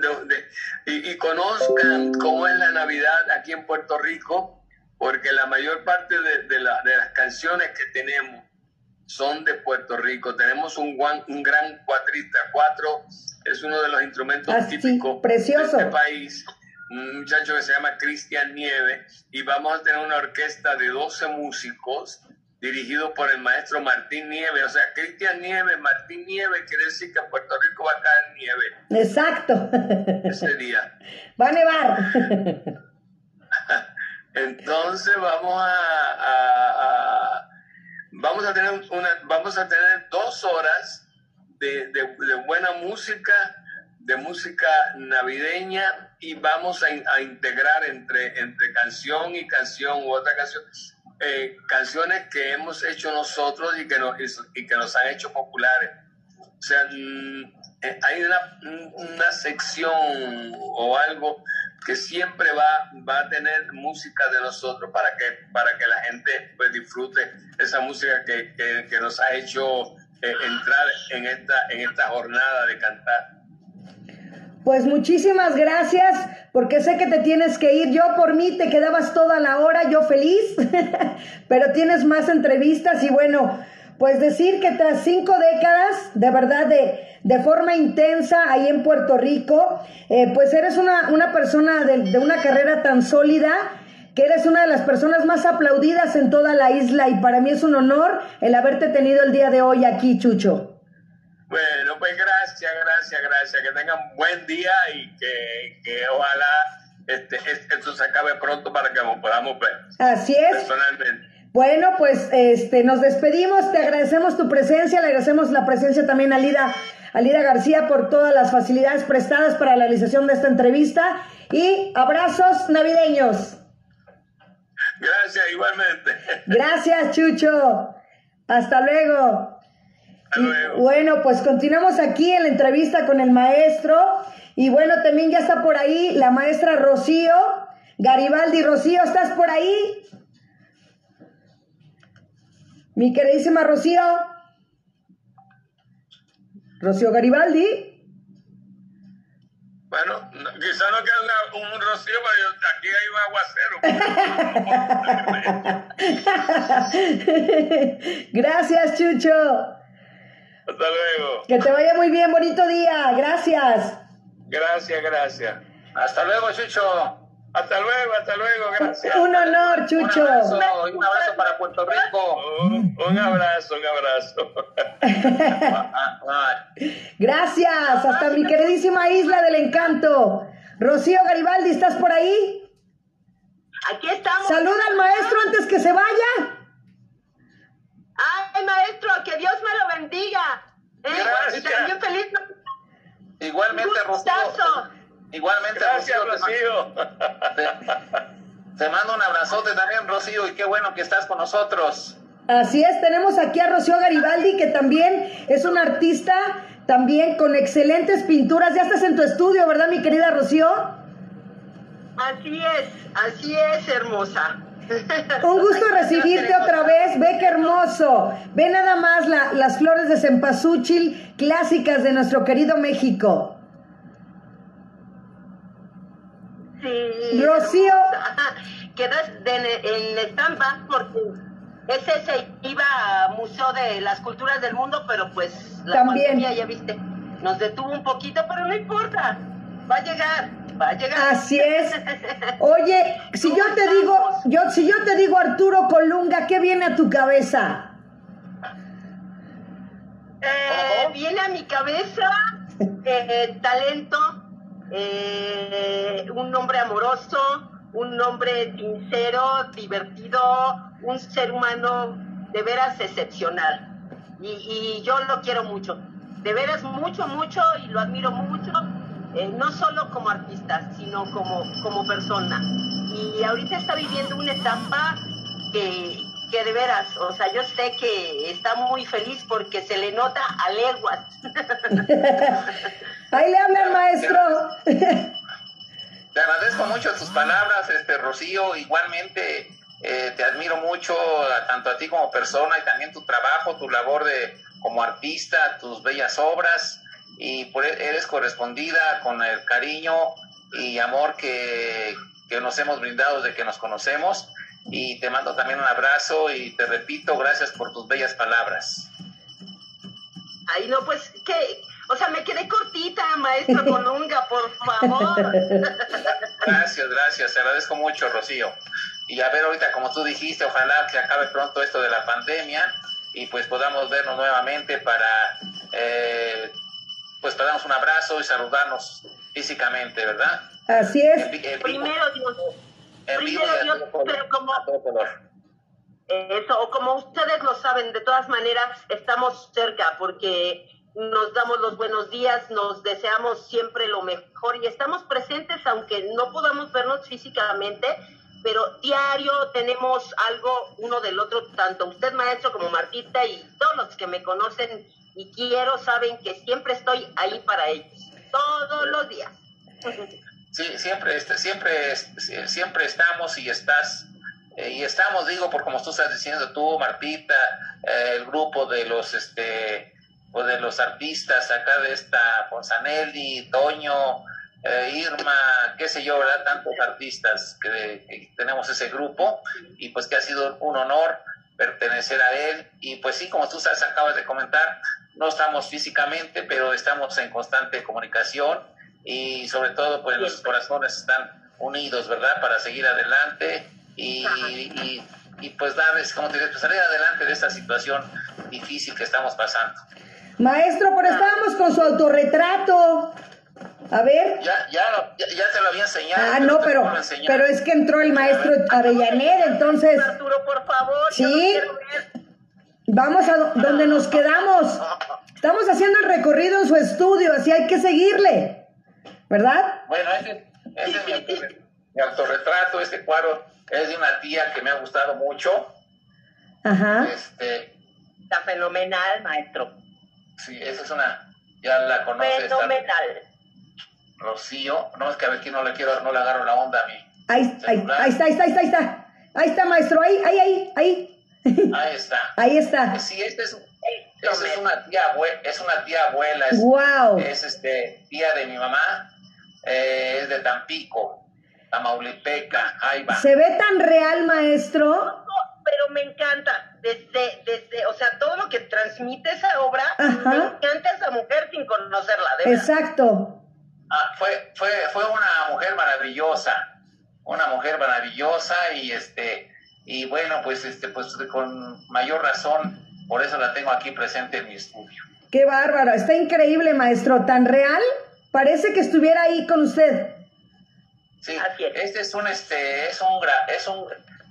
de un, de y, y conozcan cómo es la Navidad aquí en Puerto Rico, porque la mayor parte de, de la- las canciones que tenemos son de Puerto Rico. Tenemos un, guan- un gran cuatrista. Cuatro es uno de los instrumentos Ah, típicos precioso. de este país. Un muchacho que se llama Cristian Nieve y vamos a tener una orquesta de 12 músicos dirigido por el maestro Martín Nieve. O sea, Cristian Nieve, Martín Nieve, quiere decir que en Puerto Rico va a caer nieve Exacto. ese día. Va a nevar. Entonces vamos a, a- a- vamos a tener una, vamos a tener dos horas de, de- de buena música, de música navideña y vamos a, a integrar entre, entre canción y canción u otra canción eh, canciones que hemos hecho nosotros y que nos, y que nos han hecho populares. O sea, mm, eh, hay una, una sección o algo que siempre va, va a tener música de nosotros para que, para que la gente pues, disfrute esa música que, que- nos ha hecho eh, entrar en esta, en esta jornada de cantar. Pues muchísimas gracias, porque sé que te tienes que ir. Yo por mí te quedabas toda la hora, yo feliz, pero tienes más entrevistas y bueno, pues decir que tras cinco décadas, de verdad, de, de forma intensa ahí en Puerto Rico, eh, pues eres una, una persona de, de una carrera tan sólida que eres una de las personas más aplaudidas en toda la isla y para mí es un honor el haberte tenido el día de hoy aquí, Chucho. Bueno, pues gracias, gracias, gracias. Que tengan buen día y que, que ojalá este, esto se acabe pronto para que nos podamos ver. Así es. Personalmente. Bueno, pues este, nos despedimos, te agradecemos tu presencia, le agradecemos la presencia también a Lida, a Lida García por todas las facilidades prestadas para la realización de esta entrevista y abrazos navideños. Gracias, igualmente. Gracias, Chucho. Hasta luego. Bueno, pues continuamos aquí en la entrevista con el maestro. Y bueno, también ya está por ahí la maestra Rocío. Garibaldi, Rocío, ¿estás por ahí? Mi queridísima Rocío. Rocío Garibaldi. Bueno, quizá no queda un rocío, pero aquí hay un aguacero. Gracias, Chucho. Hasta luego. Que te vaya muy bien, bonito día. Gracias. Gracias, gracias. Hasta luego, Chucho. Hasta luego, hasta luego, gracias. Un honor, Chucho. Un abrazo, un abrazo para Puerto Rico. Un, un abrazo, un abrazo. gracias, hasta mi queridísima isla del encanto. Rocío Garibaldi, ¿estás por ahí? Aquí estamos. Saluda al maestro antes que se vaya. Ay, maestro, que Dios me lo bendiga. ¿eh? Gracias. También feliz. Igualmente, Rocío. Igualmente, Gracias, Rocío. Te, te mando un abrazote también, Rocío, y qué bueno que estás con nosotros. Así es, tenemos aquí a Rocío Garibaldi, que también es una artista, también con excelentes pinturas. Ya estás en tu estudio, ¿verdad, mi querida Rocío? Así es, así es, hermosa. Un gusto recibirte otra vez, ve qué hermoso. Ve nada más la, las flores de cempasúchil clásicas de nuestro querido México. Sí. Rocío. Quedas en estampa porque ese se iba a Museo de las Culturas del Mundo, pero pues la También. pandemia, ya viste, nos detuvo un poquito, pero no importa, va a llegar, va a llegar. Así es. Oye, si yo te digo, yo, si yo te digo Arturo Colunga, ¿qué viene a tu cabeza? Eh, viene a mi cabeza eh, talento, eh, un hombre amoroso, un hombre sincero, divertido, un ser humano de veras excepcional. Y, y yo lo quiero mucho, de veras mucho, mucho, y lo admiro mucho, eh, no solo como artista, sino como, como persona. Y ahorita está viviendo una etapa que, que de veras, o sea, yo sé que está muy feliz porque se le nota a leguas. Ahí le habla el maestro. Te agradezco mucho tus palabras, este Rocío. Igualmente eh, te admiro mucho, a- tanto a ti como persona, y también tu trabajo, tu labor de como artista, tus bellas obras. Y por, e- eres correspondida con el cariño y amor que, que nos hemos brindado desde que nos conocemos. Y te mando también un abrazo y te repito, gracias por tus bellas palabras. Ay, no, pues, ¿qué? O sea, me quedé cortita, maestro Colunga, por favor. Gracias, gracias, te agradezco mucho, Rocío. Y a ver, ahorita, como tú dijiste, ojalá que acabe pronto esto de la pandemia y pues podamos vernos nuevamente para, eh, pues para darnos un abrazo y saludarnos físicamente, ¿verdad? Así es. Primero Dios, primero Dios, pero como- eso, o como ustedes lo saben, de todas maneras, estamos cerca porque nos damos los buenos días, nos deseamos siempre lo mejor y estamos presentes aunque no podamos vernos físicamente, pero diario tenemos algo uno del otro, tanto usted maestro como Martita y todos los que me conocen y quiero saben que siempre estoy ahí para ellos, todos los días. Sí, siempre, siempre, siempre estamos y estás, eh, y estamos, digo, por como tú estás diciendo, tú, Martita, eh, el grupo de los, este, o de los artistas acá de esta, Ponzanelli, Toño, eh, Irma, qué sé yo, ¿verdad? Tantos artistas que, que tenemos ese grupo y pues que ha sido un honor pertenecer a él y pues sí, como tú sabes, acabas de comentar, no estamos físicamente, pero estamos en constante comunicación y sobre todo pues nuestros corazones están unidos, ¿verdad? Para seguir adelante y, y, y pues darles, como te digo, pues, salir adelante de esta situación difícil que estamos pasando. Maestro, pero estábamos con su autorretrato. A ver. Ya, ya, lo- ya, ya te lo había enseñado. Ah, no, pero, pero es que entró el maestro Avellaneda, entonces Arturo, por favor. Sí. vamos a do- donde nos quedamos. Estamos haciendo el recorrido en su estudio, así hay que seguirle. ¿Verdad? Bueno, ese, ese es mi, autorre- mi autorretrato, este cuadro es de una tía que me ha gustado mucho. Ajá. Este, Está fenomenal, maestro. sí, esa es una, ya la conoces, esta Fenomenal. Rocío. No, es que a ver, que no le quiero, no le agarro la onda a mí. Ahí, ahí, ahí está, ahí está, ahí está, ahí está. Ahí está, maestro, ahí, ahí, ahí, ahí. Ahí está. Ahí está. Sí, esta es, esa es una tía abuela, es una tía abuela, es, Wow. es este, tía de mi mamá, eh, es de Tampico, Tamaulipeca, ahí va. ¿Se ve tan real, maestro? No, pero me encanta. Desde, desde, o sea, todo lo que transmite esa obra, Ajá. me encanta esa mujer sin conocerla, de verdad. Exacto. Ah, fue, fue, fue una mujer maravillosa, una mujer maravillosa y este, y bueno, pues este, pues con mayor razón, por eso la tengo aquí presente en mi estudio. Qué bárbaro. Está increíble, maestro. Tan real. Parece que estuviera ahí con usted. Sí, Así es. este es un, este, es un, gra- es un,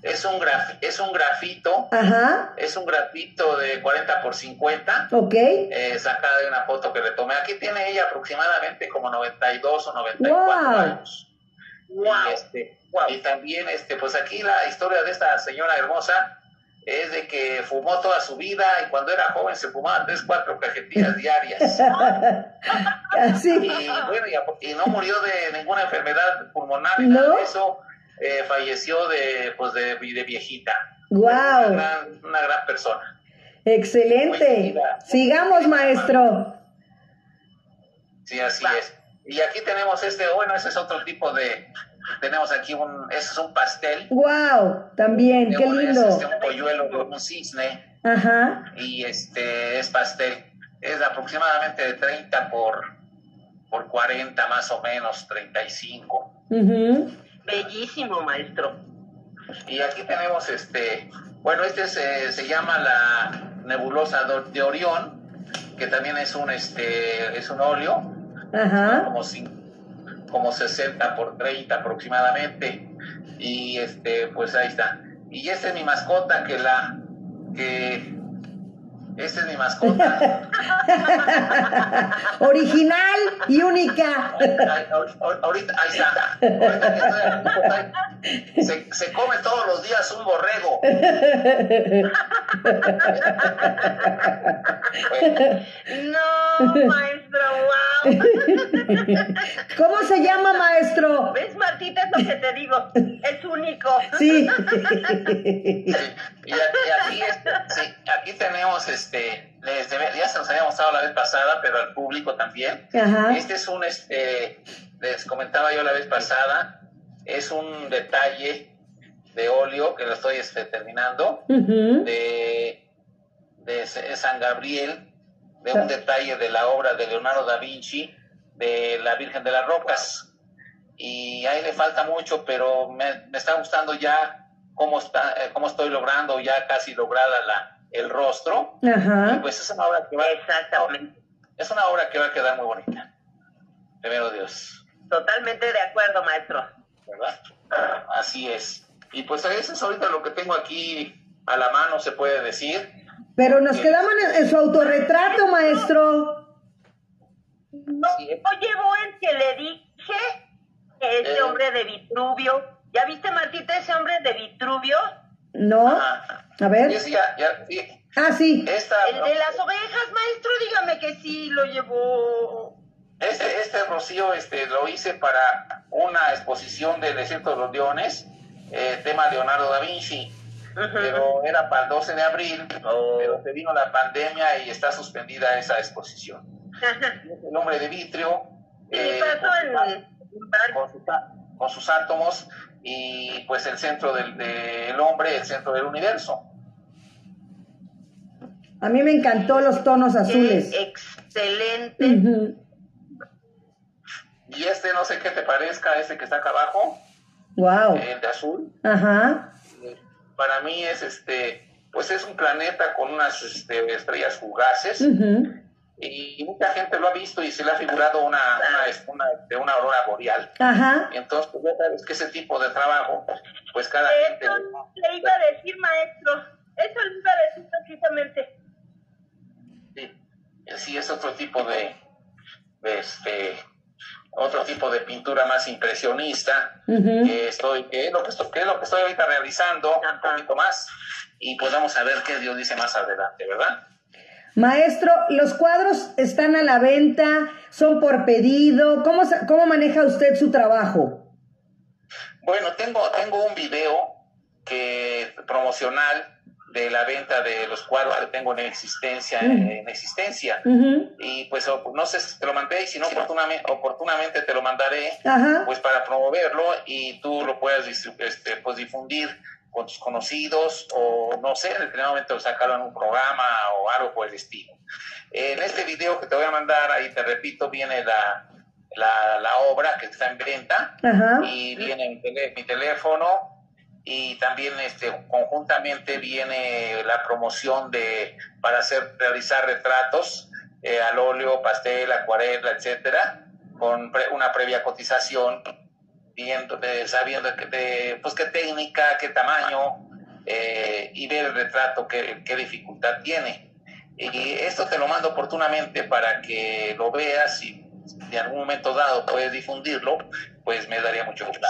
es un graf- es un grafito, Ajá. es un grafito de 40 por 50, Ok. eh, sacada de una foto que le tomé. Aquí tiene ella aproximadamente como 92 o 94 Wow. años. Wow. Y, este, y también, este, pues aquí la historia de esta señora hermosa es de que fumó toda su vida y cuando era joven se fumaba tres, cuatro cajetillas diarias. Así. Y bueno, y, a- y no murió de ninguna enfermedad pulmonar ni nada ¿No? de eso. Eh, falleció de, pues de, de viejita. Wow. Una gran, una gran persona. Excelente. Sigamos, maestro. Sí, así es. Y aquí tenemos este, bueno, ese es otro tipo de, tenemos aquí un, ese es un pastel. Wow. También. de Qué Es lindo. este, un polluelo de un cisne. Ajá. y este es pastel. Es aproximadamente de 30 por, por 40 más o menos, 35. Ujú. Bellísimo, maestro. Y aquí tenemos este, bueno, este se, se llama la nebulosa de Orión, que también es un este es un óleo, Ajá. como como 60 por 30 aproximadamente. Y este, pues ahí está. Y esta es mi mascota que la que esta es mi mascota. Original y única. Ahorita, ahí está. Ahorita que estoy aquí, ahí, se, se come todos los días un borrego. No, maestro, wow. ¿Cómo se llama, maestro? ¿Ves, Martita? Es lo que te digo. Es único. Sí. y aquí, aquí, este, sí, aquí tenemos, este, les debe- ya se los había mostrado la vez pasada, pero al público también. Ajá. Este es un, este, les comentaba yo la vez pasada, es un detalle de óleo que lo estoy este, terminando. De, de San Gabriel, de un detalle de la obra de Leonardo da Vinci, de la Virgen de las Rocas. Y ahí le falta mucho, pero me, me está gustando ya cómo, está, eh, cómo estoy logrando ya casi lograda la, el rostro. Y Ajá. pues es una obra que va Exactamente. es una obra que va a quedar muy bonita. Primero Dios, Totalmente de acuerdo, maestro. ¿verdad? Así es. Y pues eso es ahorita lo que tengo aquí a la mano, se puede decir. Pero nos quedamos en, en su autorretrato, maestro. No, Sí. oye, Boen, que le dije que ese Eh. hombre de Vitruvio. ¿Ya viste, Martita, ese hombre de Vitruvio? ¿No? Ajá. A ver. Y sí, ya, ya, sí. Ah, sí. Esta, El de las ovejas, maestro, dígame que sí lo llevó. Este, este Rocío este, lo hice para una exposición del Desierto de los Leones, eh, tema Leonardo da Vinci, pero era para el 12 de abril, pero se vino la pandemia y está suspendida esa exposición. El hombre de vitrio. Eh, con sus, con sus átomos y pues el centro del, del hombre, el centro del universo. A mí me encantó los tonos azules. Excelente. Y este, no sé qué te parezca, este que está acá abajo, Wow. el de azul, Ajá. Para mí es este, pues es un planeta con unas este, estrellas fugaces y mucha gente lo ha visto y se le ha figurado una, una, una, de una aurora boreal. Ajá. Entonces, pues ya sabes que ese tipo de trabajo, pues cada gente... Eso le iba a decir, maestro. Eso le iba a decir precisamente. Sí, sí, es otro tipo de, de, este, otro tipo de pintura más impresionista que estoy, que es lo que estoy, que es lo que estoy ahorita realizando un poquito más y pues vamos a ver qué Dios dice más adelante, ¿verdad? Maestro, los cuadros están a la venta, son por pedido. ¿Cómo, se- cómo maneja usted su trabajo? Bueno, tengo, tengo un video que promocional de la venta de los cuadros que tengo en existencia, Mm. en existencia. Ujú. Y pues no sé si te lo mandé y si no oportunamente, oportunamente te lo mandaré Ajá. pues para promoverlo y tú lo puedas este, pues difundir con tus conocidos o no sé, en el primer momento sacarlo en un programa o algo por el estilo. En este video que te voy a mandar, ahí te repito, viene la, la, la obra que está en venta y viene mi, tele- mi teléfono y también este conjuntamente viene la promoción de para hacer realizar retratos eh, al óleo, pastel, acuarela, etcétera, con pre- una previa cotización, viendo, de- sabiendo que de, pues qué técnica, qué tamaño eh, y ver el retrato qué, qué dificultad tiene. Y esto te lo mando oportunamente para que lo veas y de algún momento dado puedes difundirlo, pues me daría mucho gusto.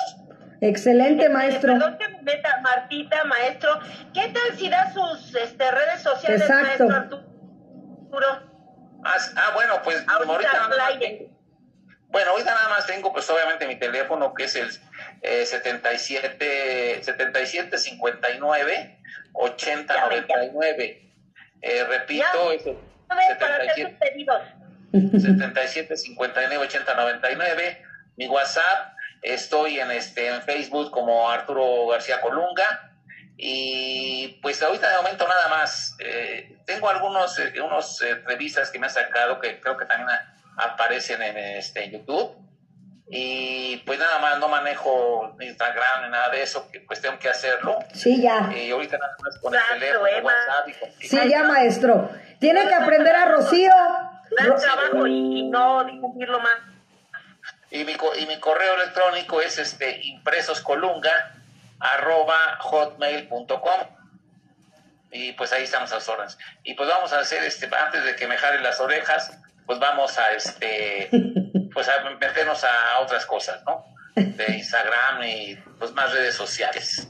Excelente, maestro. Perdón que me meta, Martita, maestro. ¿Qué tal si da sus este, redes sociales, Exacto. maestro Arturo? Ah, ah, bueno, pues Ahorita ahorita nada más tengo- bueno, ahorita nada más tengo pues obviamente mi teléfono que es el eh, 77 77 59 80 Ya, 99. Eh, repito, es el A ver, para hacer 77 sus pedidos. 77 59 80 99 mi WhatsApp estoy en este en Facebook como Arturo García Colunga y pues ahorita de momento nada más Eh, tengo algunos eh, unos eh, revistas que me han sacado que creo que también a- aparecen en este en YouTube y pues nada más no manejo Instagram ni nada de eso que pues tengo que hacerlo Sí, ya. y ahorita nada más con Exacto, el teléfono Emma. WhatsApp y con- Sí, ya, maestro. Tiene que aprender a Rocío. Dar Ro- trabajo y, y no difundirlo más. Y mi, co- y mi correo electrónico es este impresoscolunga arroba hotmail.com y pues ahí estamos a las órdenes. Y pues vamos a hacer este, antes de que me jalen las orejas, pues vamos a este pues a meternos a otras cosas, ¿no? De Instagram y pues más redes sociales.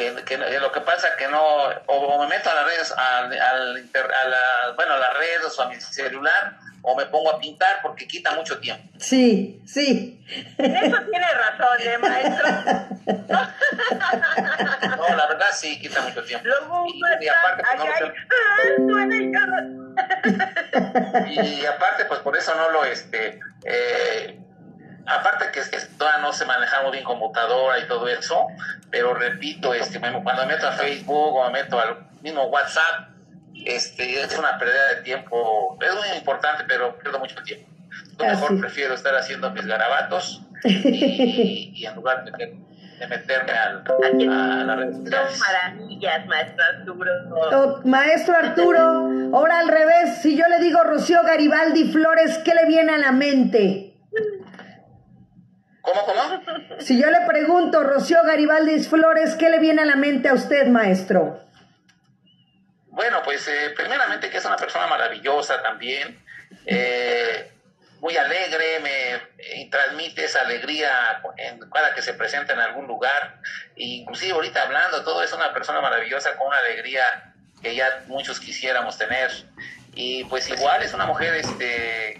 Que, que lo que pasa que no, o, o me meto a las redes, al, a la- bueno, a las redes o a mi celular, o me pongo a pintar porque quita mucho tiempo. Sí, sí. En eso tiene razón, ¿eh, maestro? No, la verdad sí quita mucho tiempo. Luego Y, y aparte, pues, no lo y, ¡ah, suena el carro! sé. y aparte, pues por eso no lo, este, eh, aparte que, es que todavía no sé manejar muy bien computadora y todo eso, pero repito, este, cuando me meto a Facebook o me meto al mismo WhatsApp, este, es una pérdida de tiempo, es muy importante, pero pierdo mucho tiempo. Yo mejor Así. prefiero estar haciendo mis garabatos y, y en lugar de, meter- de meterme al, Aquí a las redes Son sociales. maravillas, maestro Arturo. Oh, maestro Arturo, ahora al revés, si yo le digo Rocío Garibaldi Flores, ¿qué le viene a la mente? ¿Cómo, cómo? Si yo le pregunto Rocío Garibaldi Flores, ¿qué le viene a la mente a usted, maestro? Bueno, pues eh, primeramente que es una persona maravillosa también, eh, muy alegre, me y transmite esa alegría en, cada que se presenta en algún lugar, e inclusive ahorita hablando, todo es una persona maravillosa con una alegría que ya muchos quisiéramos tener. Y pues igual es una mujer, este,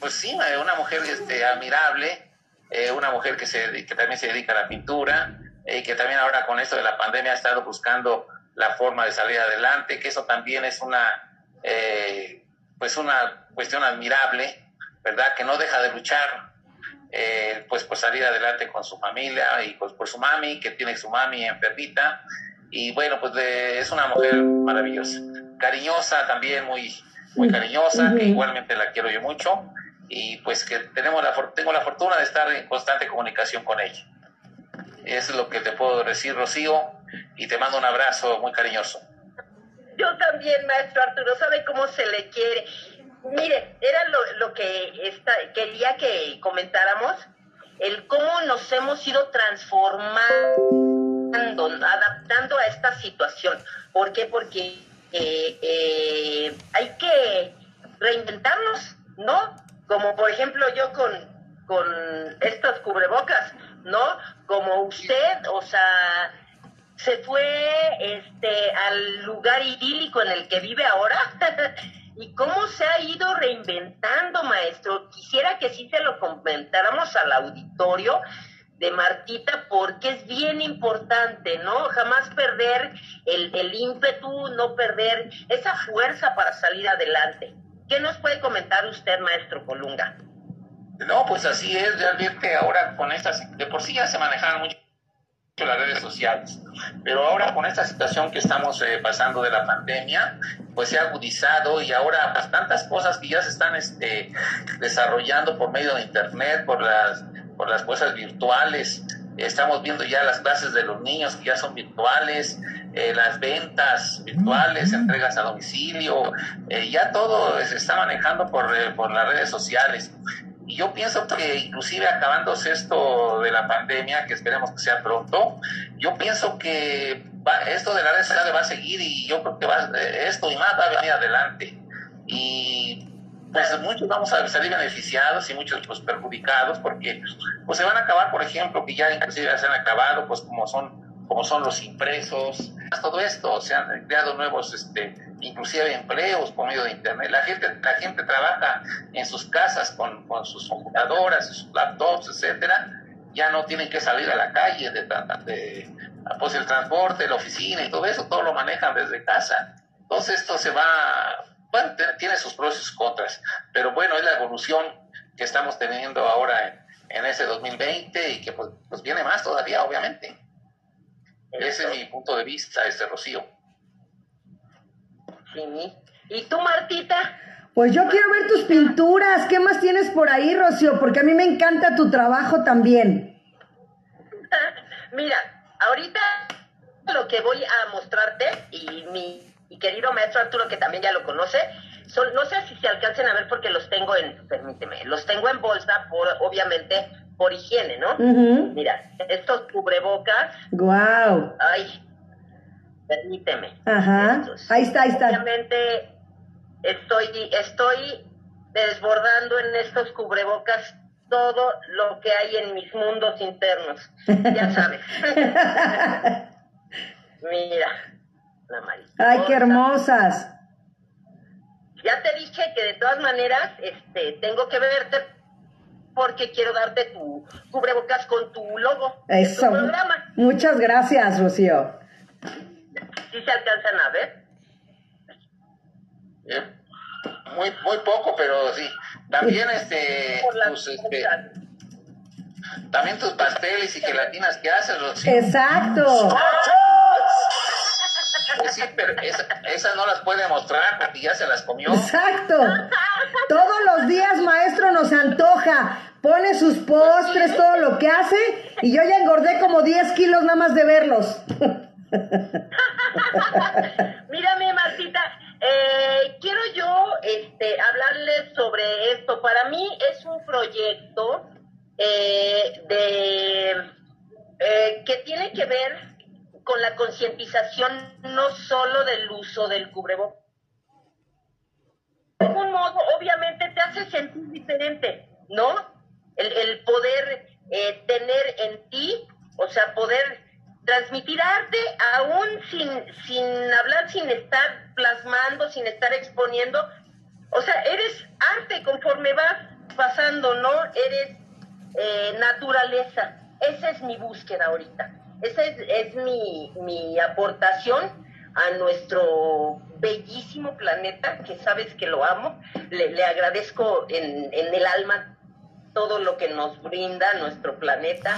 pues sí, eh, una mujer este, admirable, eh, una mujer que, se, que también se dedica a la pintura, y que también ahora con esto de la pandemia ha estado buscando la forma de salir adelante, que eso también es una, eh, pues una cuestión admirable, ¿verdad? Que no deja de luchar eh, pues por salir adelante con su familia y pues por su mami, que tiene su mami enfermita. Y bueno, pues es una mujer maravillosa, cariñosa también, muy, muy cariñosa, que igualmente la quiero yo mucho. Y pues que tenemos la, tengo la fortuna de estar en constante comunicación con ella. Es lo que te puedo decir, Rocío, y te mando un abrazo muy cariñoso. Yo también, maestro Arturo, ¿sabe cómo se le quiere? Mire, era lo, que quería que comentáramos, el cómo nos hemos ido transformando, adaptando a esta situación. ¿Por qué? Porque eh, eh, hay que reinventarnos, ¿no? Como por ejemplo yo con, con estos cubrebocas, ¿no? Como usted, o sea, se fue este al lugar idílico en el que vive ahora y cómo se ha ido reinventando, maestro. Quisiera que sí se lo comentáramos al auditorio de Martita porque es bien importante, ¿no? Jamás perder el, el ímpetu, no perder esa fuerza para salir adelante. ¿Qué nos puede comentar usted, maestro Colunga? No, pues así es, realmente ahora con estas, de por sí ya se manejaban mucho las redes sociales. Pero ahora con esta situación que estamos eh, pasando de la pandemia, pues se ha agudizado y ahora pues tantas cosas que ya se están este, desarrollando por medio de internet, por las, por las cosas virtuales. Estamos viendo ya las clases de los niños que ya son virtuales, eh, las ventas virtuales, entregas a domicilio, eh, ya todo se está manejando por, por las redes sociales. Y yo pienso que inclusive acabándose esto de la pandemia, que esperemos que sea pronto, yo pienso que esto de la red social va a seguir y yo creo que va, esto y más va a venir adelante. Y pues muchos vamos a salir beneficiados y muchos pues perjudicados porque pues se van a acabar, por ejemplo, que ya inclusive ya se han acabado, pues como son como son los impresos, todo esto, se han creado nuevos este, inclusive empleos por medio de internet. La gente, la gente trabaja en sus casas con, con sus computadoras, sus laptops, etcétera. Ya no tienen que salir a la calle de, de, pues el transporte, la oficina y todo eso, todo lo manejan desde casa. Entonces esto se va, bueno, tiene sus pros y sus contras, pero bueno, es la evolución que estamos teniendo ahora en, en ese 2020 y que pues, pues viene más todavía, obviamente. Ese es mi punto de vista, este Rocío. ¿Y tú, Martita? Pues yo quiero ver tus pinturas. ¿Qué más tienes por ahí, Rocío? Porque a mí me encanta tu trabajo también. Mira, ahorita lo que voy a mostrarte, y mi, querido maestro Arturo, que también ya lo conoce, son, no sé si se alcancen a ver porque los tengo en, permíteme, los tengo en bolsa, por, obviamente, por higiene, ¿no? Mira, estos cubrebocas. Wow. Ay, permíteme. Ajá. Ahí está, ahí está. Obviamente estoy, estoy desbordando en estos cubrebocas todo lo que hay en mis mundos internos. Ya sabes. Mira, la mariposa. Ay, qué hermosas. Ya te dije que de todas maneras, este, tengo que verte porque quiero darte tu cubrebocas con tu logo. Eso. programa. Muchas gracias, Rocío se alcanzan a ver? Eh, muy, muy poco, pero sí. También este, tus, este, también tus pasteles y gelatinas que haces, Rocío. Exacto. Sí, pero esas no las puede mostrar porque ya se las comió. Exacto. Todos los días, maestro, nos antoja. Pone sus postres, todo lo que hace. Y yo ya engordé como 10 kilos nada más de verlos. Mírame, Martita, eh, quiero yo este, hablarles sobre esto. Para mí es un proyecto eh, de, eh, que tiene que ver con la concientización no solo del uso del cubrebocas. De algún modo, obviamente, te hace sentir diferente, ¿no? El, el poder tener en ti, o sea, poder transmitir arte aún sin, sin hablar, sin estar plasmando, sin estar exponiendo. O sea, eres arte conforme vas pasando, ¿no? Eres eh, naturaleza. Esa es mi búsqueda ahorita. Esa es, es mi, mi aportación a nuestro bellísimo planeta, que sabes que lo amo. Le, le agradezco en, en el alma todo lo que nos brinda nuestro planeta.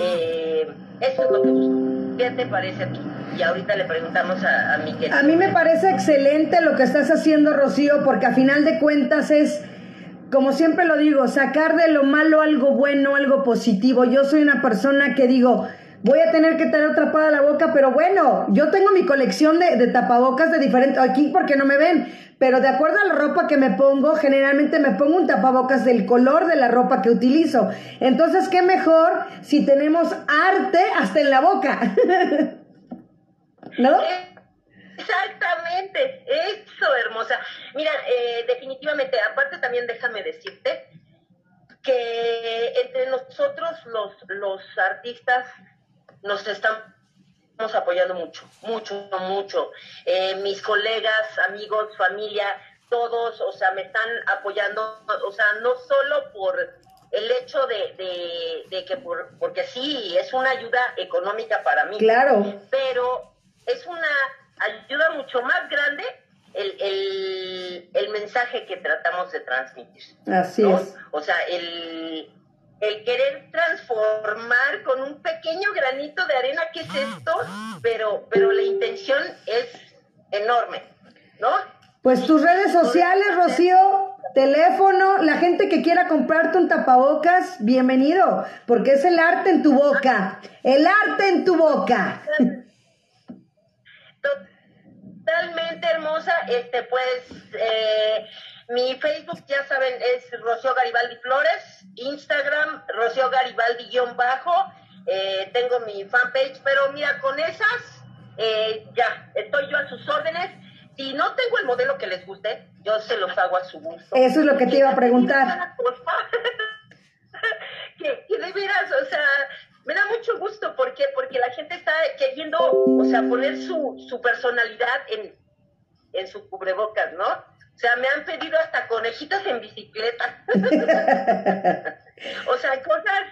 Eh, eso es lo que busco. ¿Qué te parece a ti? Y ahorita le preguntamos a, a mi querido. A mí me parece excelente lo que estás haciendo, Rocío, porque a final de cuentas es, como siempre lo digo, sacar de lo malo algo bueno, algo positivo. Yo soy una persona que digo, voy a tener que tener tapada la boca, pero bueno, yo tengo mi colección de, tapabocas de diferentes, aquí porque no me ven, pero de acuerdo a la ropa que me pongo, generalmente me pongo un tapabocas del color de la ropa que utilizo. Entonces, qué mejor si tenemos arte hasta en la boca. ¿No? Exactamente, eso, hermosa. Mira, eh, definitivamente, aparte también déjame decirte que entre nosotros los, los artistas nos estamos apoyando mucho, mucho, mucho. Eh, mis colegas, amigos, familia, todos, o sea, me están apoyando, o sea, no solo por el hecho de, de, de que, por, porque sí, es una ayuda económica para mí. Claro. Pero es una ayuda mucho más grande el, el, el mensaje que tratamos de transmitir. Así ¿no? es. O sea, el, el querer transformar con un pequeño granito de arena, ¿qué es esto? Pero, pero la intención es enorme, ¿no? Pues tus redes sociales, Rocío, teléfono, la gente que quiera comprarte un tapabocas, bienvenido, porque es el arte en tu boca, el arte en tu boca. Totalmente hermosa, este pues eh, mi Facebook ya saben es Rocío Garibaldi Flores, Instagram Rocío Garibaldi guion bajo, eh, tengo mi fanpage, pero mira con esas eh, ya estoy yo a sus órdenes. Si no tengo el modelo que les guste, yo se los hago a su gusto. Eso es lo que te iba a preguntar. que, que de veras, o sea, me da mucho gusto, ¿por qué? Porque la gente está queriendo, o sea, poner su, su personalidad en, en su cubrebocas, ¿no? O sea, me han pedido hasta conejitos en bicicleta. o sea, cosas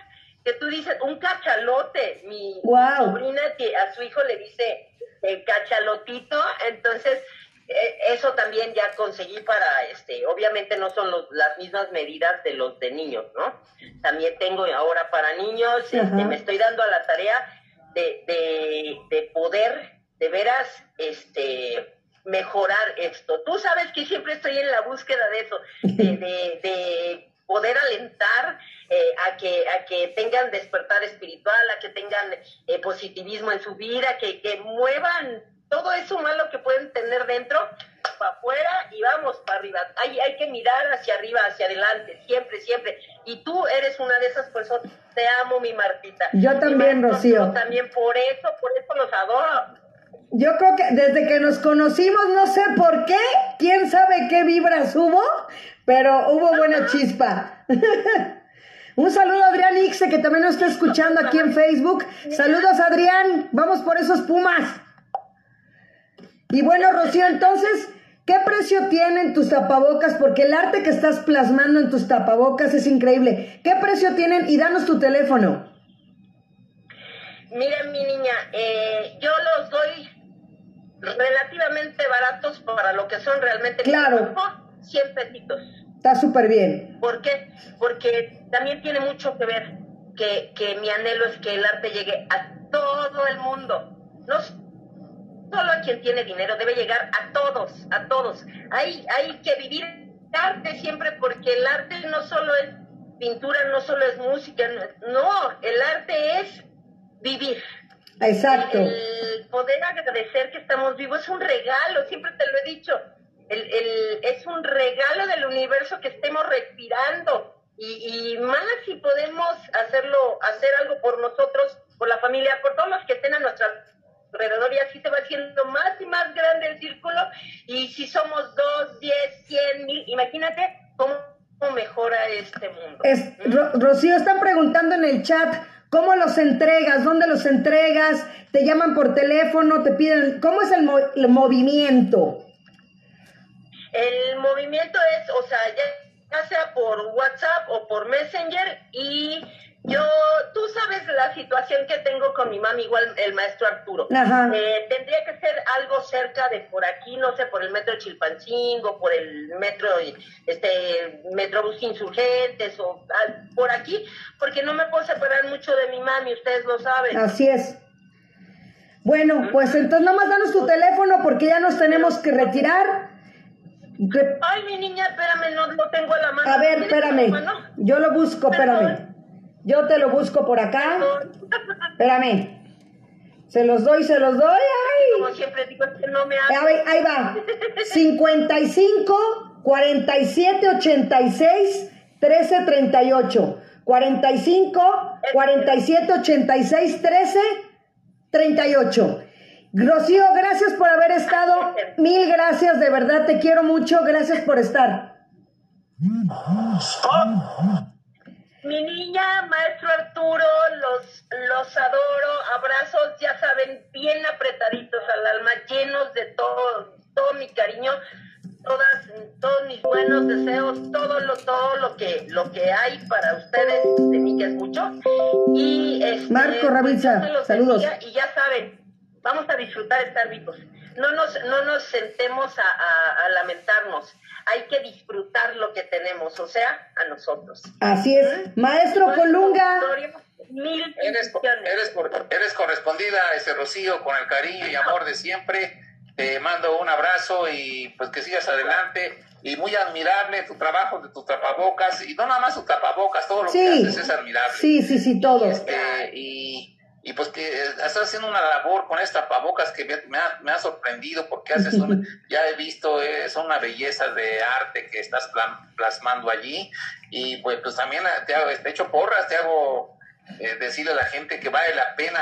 que tú dices, un cachalote. Mi, Wow. sobrina que a su hijo le dice el cachalotito, entonces eh, eso también ya conseguí para, este, obviamente no son los- las mismas medidas de los de niños, ¿no? También tengo ahora para niños, este, me estoy dando a la tarea de, de, de poder, de veras, este mejorar esto. Tú sabes que siempre estoy en la búsqueda de eso, de, de, de poder alentar eh, a que a que tengan despertar espiritual, a que tengan eh, positivismo en su vida, que, que muevan todo eso malo que pueden tener dentro para afuera y vamos para arriba. Hay, hay que mirar hacia arriba, hacia adelante, siempre, siempre. Y tú eres una de esas personas. Te amo, mi Martita. Yo también, Rocío. yo también por eso, por eso los adoro. Yo creo que desde que nos conocimos, no sé por qué, quién sabe qué vibras hubo, pero hubo buena chispa. Un saludo a Adrián Ixe, que también nos está escuchando aquí en Facebook. Saludos, Adrián. Vamos por esos Pumas. Y bueno, Rocío, entonces, ¿qué precio tienen tus tapabocas? Porque el arte que estás plasmando en tus tapabocas es increíble. ¿Qué precio tienen? Y danos tu teléfono. Miren, mi niña, eh, yo los doy relativamente baratos para lo que son realmente. Claro. trabajo, 100 pesitos. Está súper bien. ¿Por qué? Porque también tiene mucho que ver que, que mi anhelo es que el arte llegue a todo el mundo. No solo a quien tiene dinero, debe llegar a todos, a todos. Hay, hay que vivir arte siempre porque el arte no solo es pintura, no solo es música, no, el arte es vivir. Exacto. El poder agradecer que estamos vivos es un regalo, siempre te lo he dicho. El, el- es un regalo del universo que estemos respirando. Y, y más si podemos hacerlo, hacer algo por nosotros, por la familia, por todos los que estén a nuestro alrededor, y así se va haciendo más y más grande el círculo. Y si somos dos, diez, cien mil, imagínate cómo, mejora este mundo. Es, Ro- Rocío, están preguntando en el chat, ¿cómo los entregas? ¿Dónde los entregas? ¿Te llaman por teléfono? ¿Te piden? ¿Cómo es el, mo- el movimiento? El movimiento es, o sea, ya sea por WhatsApp o por Messenger y Yo, tú sabes la situación que tengo con mi mami, igual el maestro Arturo. Ajá. Eh, tendría que ser algo cerca de por aquí, no sé, por el metro Chilpancingo, por el metro, este, Metrobús Insurgentes o ah, por aquí, porque no me puedo separar mucho de mi mami, ustedes lo saben. Así es. Bueno, pues entonces nomás danos tu teléfono porque ya nos tenemos que retirar. Re- Ay, mi niña, espérame, no lo tengo a la mano. A ver, ¿Tienes espérame. Yo lo busco, espérame. Yo te lo busco por acá. Espérame. Se los doy, se los doy. Ay. Como siempre digo, es que no me A hago. ver, ahí va. 55 47 86 13 38. 45 47 86 13 38. Rocío, gracias por haber estado. Mil gracias, de verdad te quiero mucho. Gracias por estar. Mi niña, maestro Arturo, los, los adoro, abrazos, ya saben, bien apretaditos al alma, llenos de todo, todo mi cariño, todas, todos mis buenos deseos, todo lo, todo lo que, lo que hay para ustedes, de mí que es mucho. Y este, Marco me los saludos. Y ya saben, vamos a disfrutar estar vivos. No nos, no nos sentemos a, a- a lamentarnos. Hay que disfrutar lo que tenemos, o sea, a nosotros. Así es. Maestro Colunga. Mil Eres, eres, eres correspondida, ese Rocío, con el cariño y amor de siempre. Te mando un abrazo y pues que sigas adelante. Y muy admirable tu trabajo de tus tapabocas. Y no nada más tus tapabocas, todo lo que Sí. haces es admirable. Sí, sí, sí, todo. Este, y, y pues que eh, estás haciendo una labor con estas tapabocas que me, me ha, me ha sorprendido porque haces un, ya he visto, eh, es una belleza de arte que estás pla- plasmando allí y pues, pues también te hago, te echo porras, te hago eh, decirle a la gente que vale la pena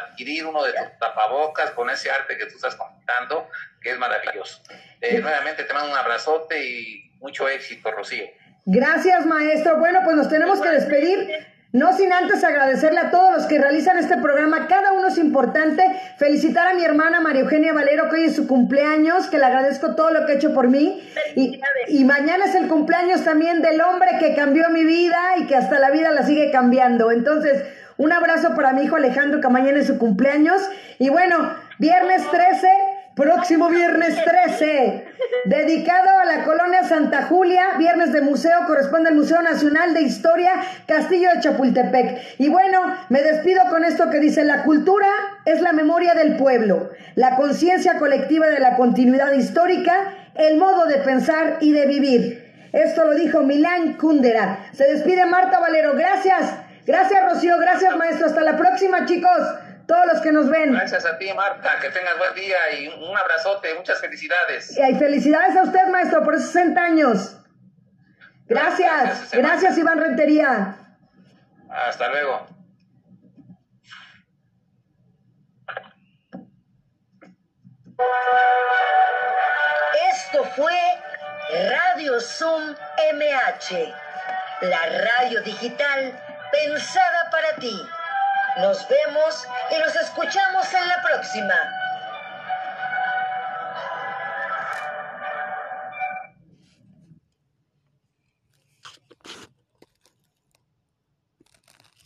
adquirir uno de tus tapabocas con ese arte que tú estás contando, que es maravilloso. Eh, nuevamente te mando un abrazote y mucho éxito, Rocío. Gracias, maestro. Bueno, pues nos tenemos que despedir. No sin antes agradecerle a todos los que realizan este programa, cada uno es importante. Felicitar a mi hermana María Eugenia Valero, que hoy es su cumpleaños, que le agradezco todo lo que ha hecho por mí. Y, y mañana es el cumpleaños también del hombre que cambió mi vida y que hasta la vida la sigue cambiando. Entonces, un abrazo para mi hijo Alejandro, que mañana es su cumpleaños. Y bueno, viernes 13, próximo viernes 13, dedicado a la colonia Santa Julia, viernes de museo, corresponde al Museo Nacional de Historia, Castillo de Chapultepec. Y bueno, me despido con esto que dice, la cultura es la memoria del pueblo, la conciencia colectiva de la continuidad histórica, el modo de pensar y de vivir. Esto lo dijo Milán Kundera. Se despide Marta Valero. Gracias. Gracias, Rocío. Gracias, maestro. Hasta la próxima, chicos. Todos los que nos ven. Gracias a ti, Marta, que tengas buen día y un abrazote, muchas felicidades. Y felicidades a usted, maestro, por esos 60 años. Gracias. Gracias, Gracias, Iván Rentería. Hasta luego. Esto fue Radio Zoom MH, la radio digital pensada para ti. Nos vemos y nos escuchamos en la próxima.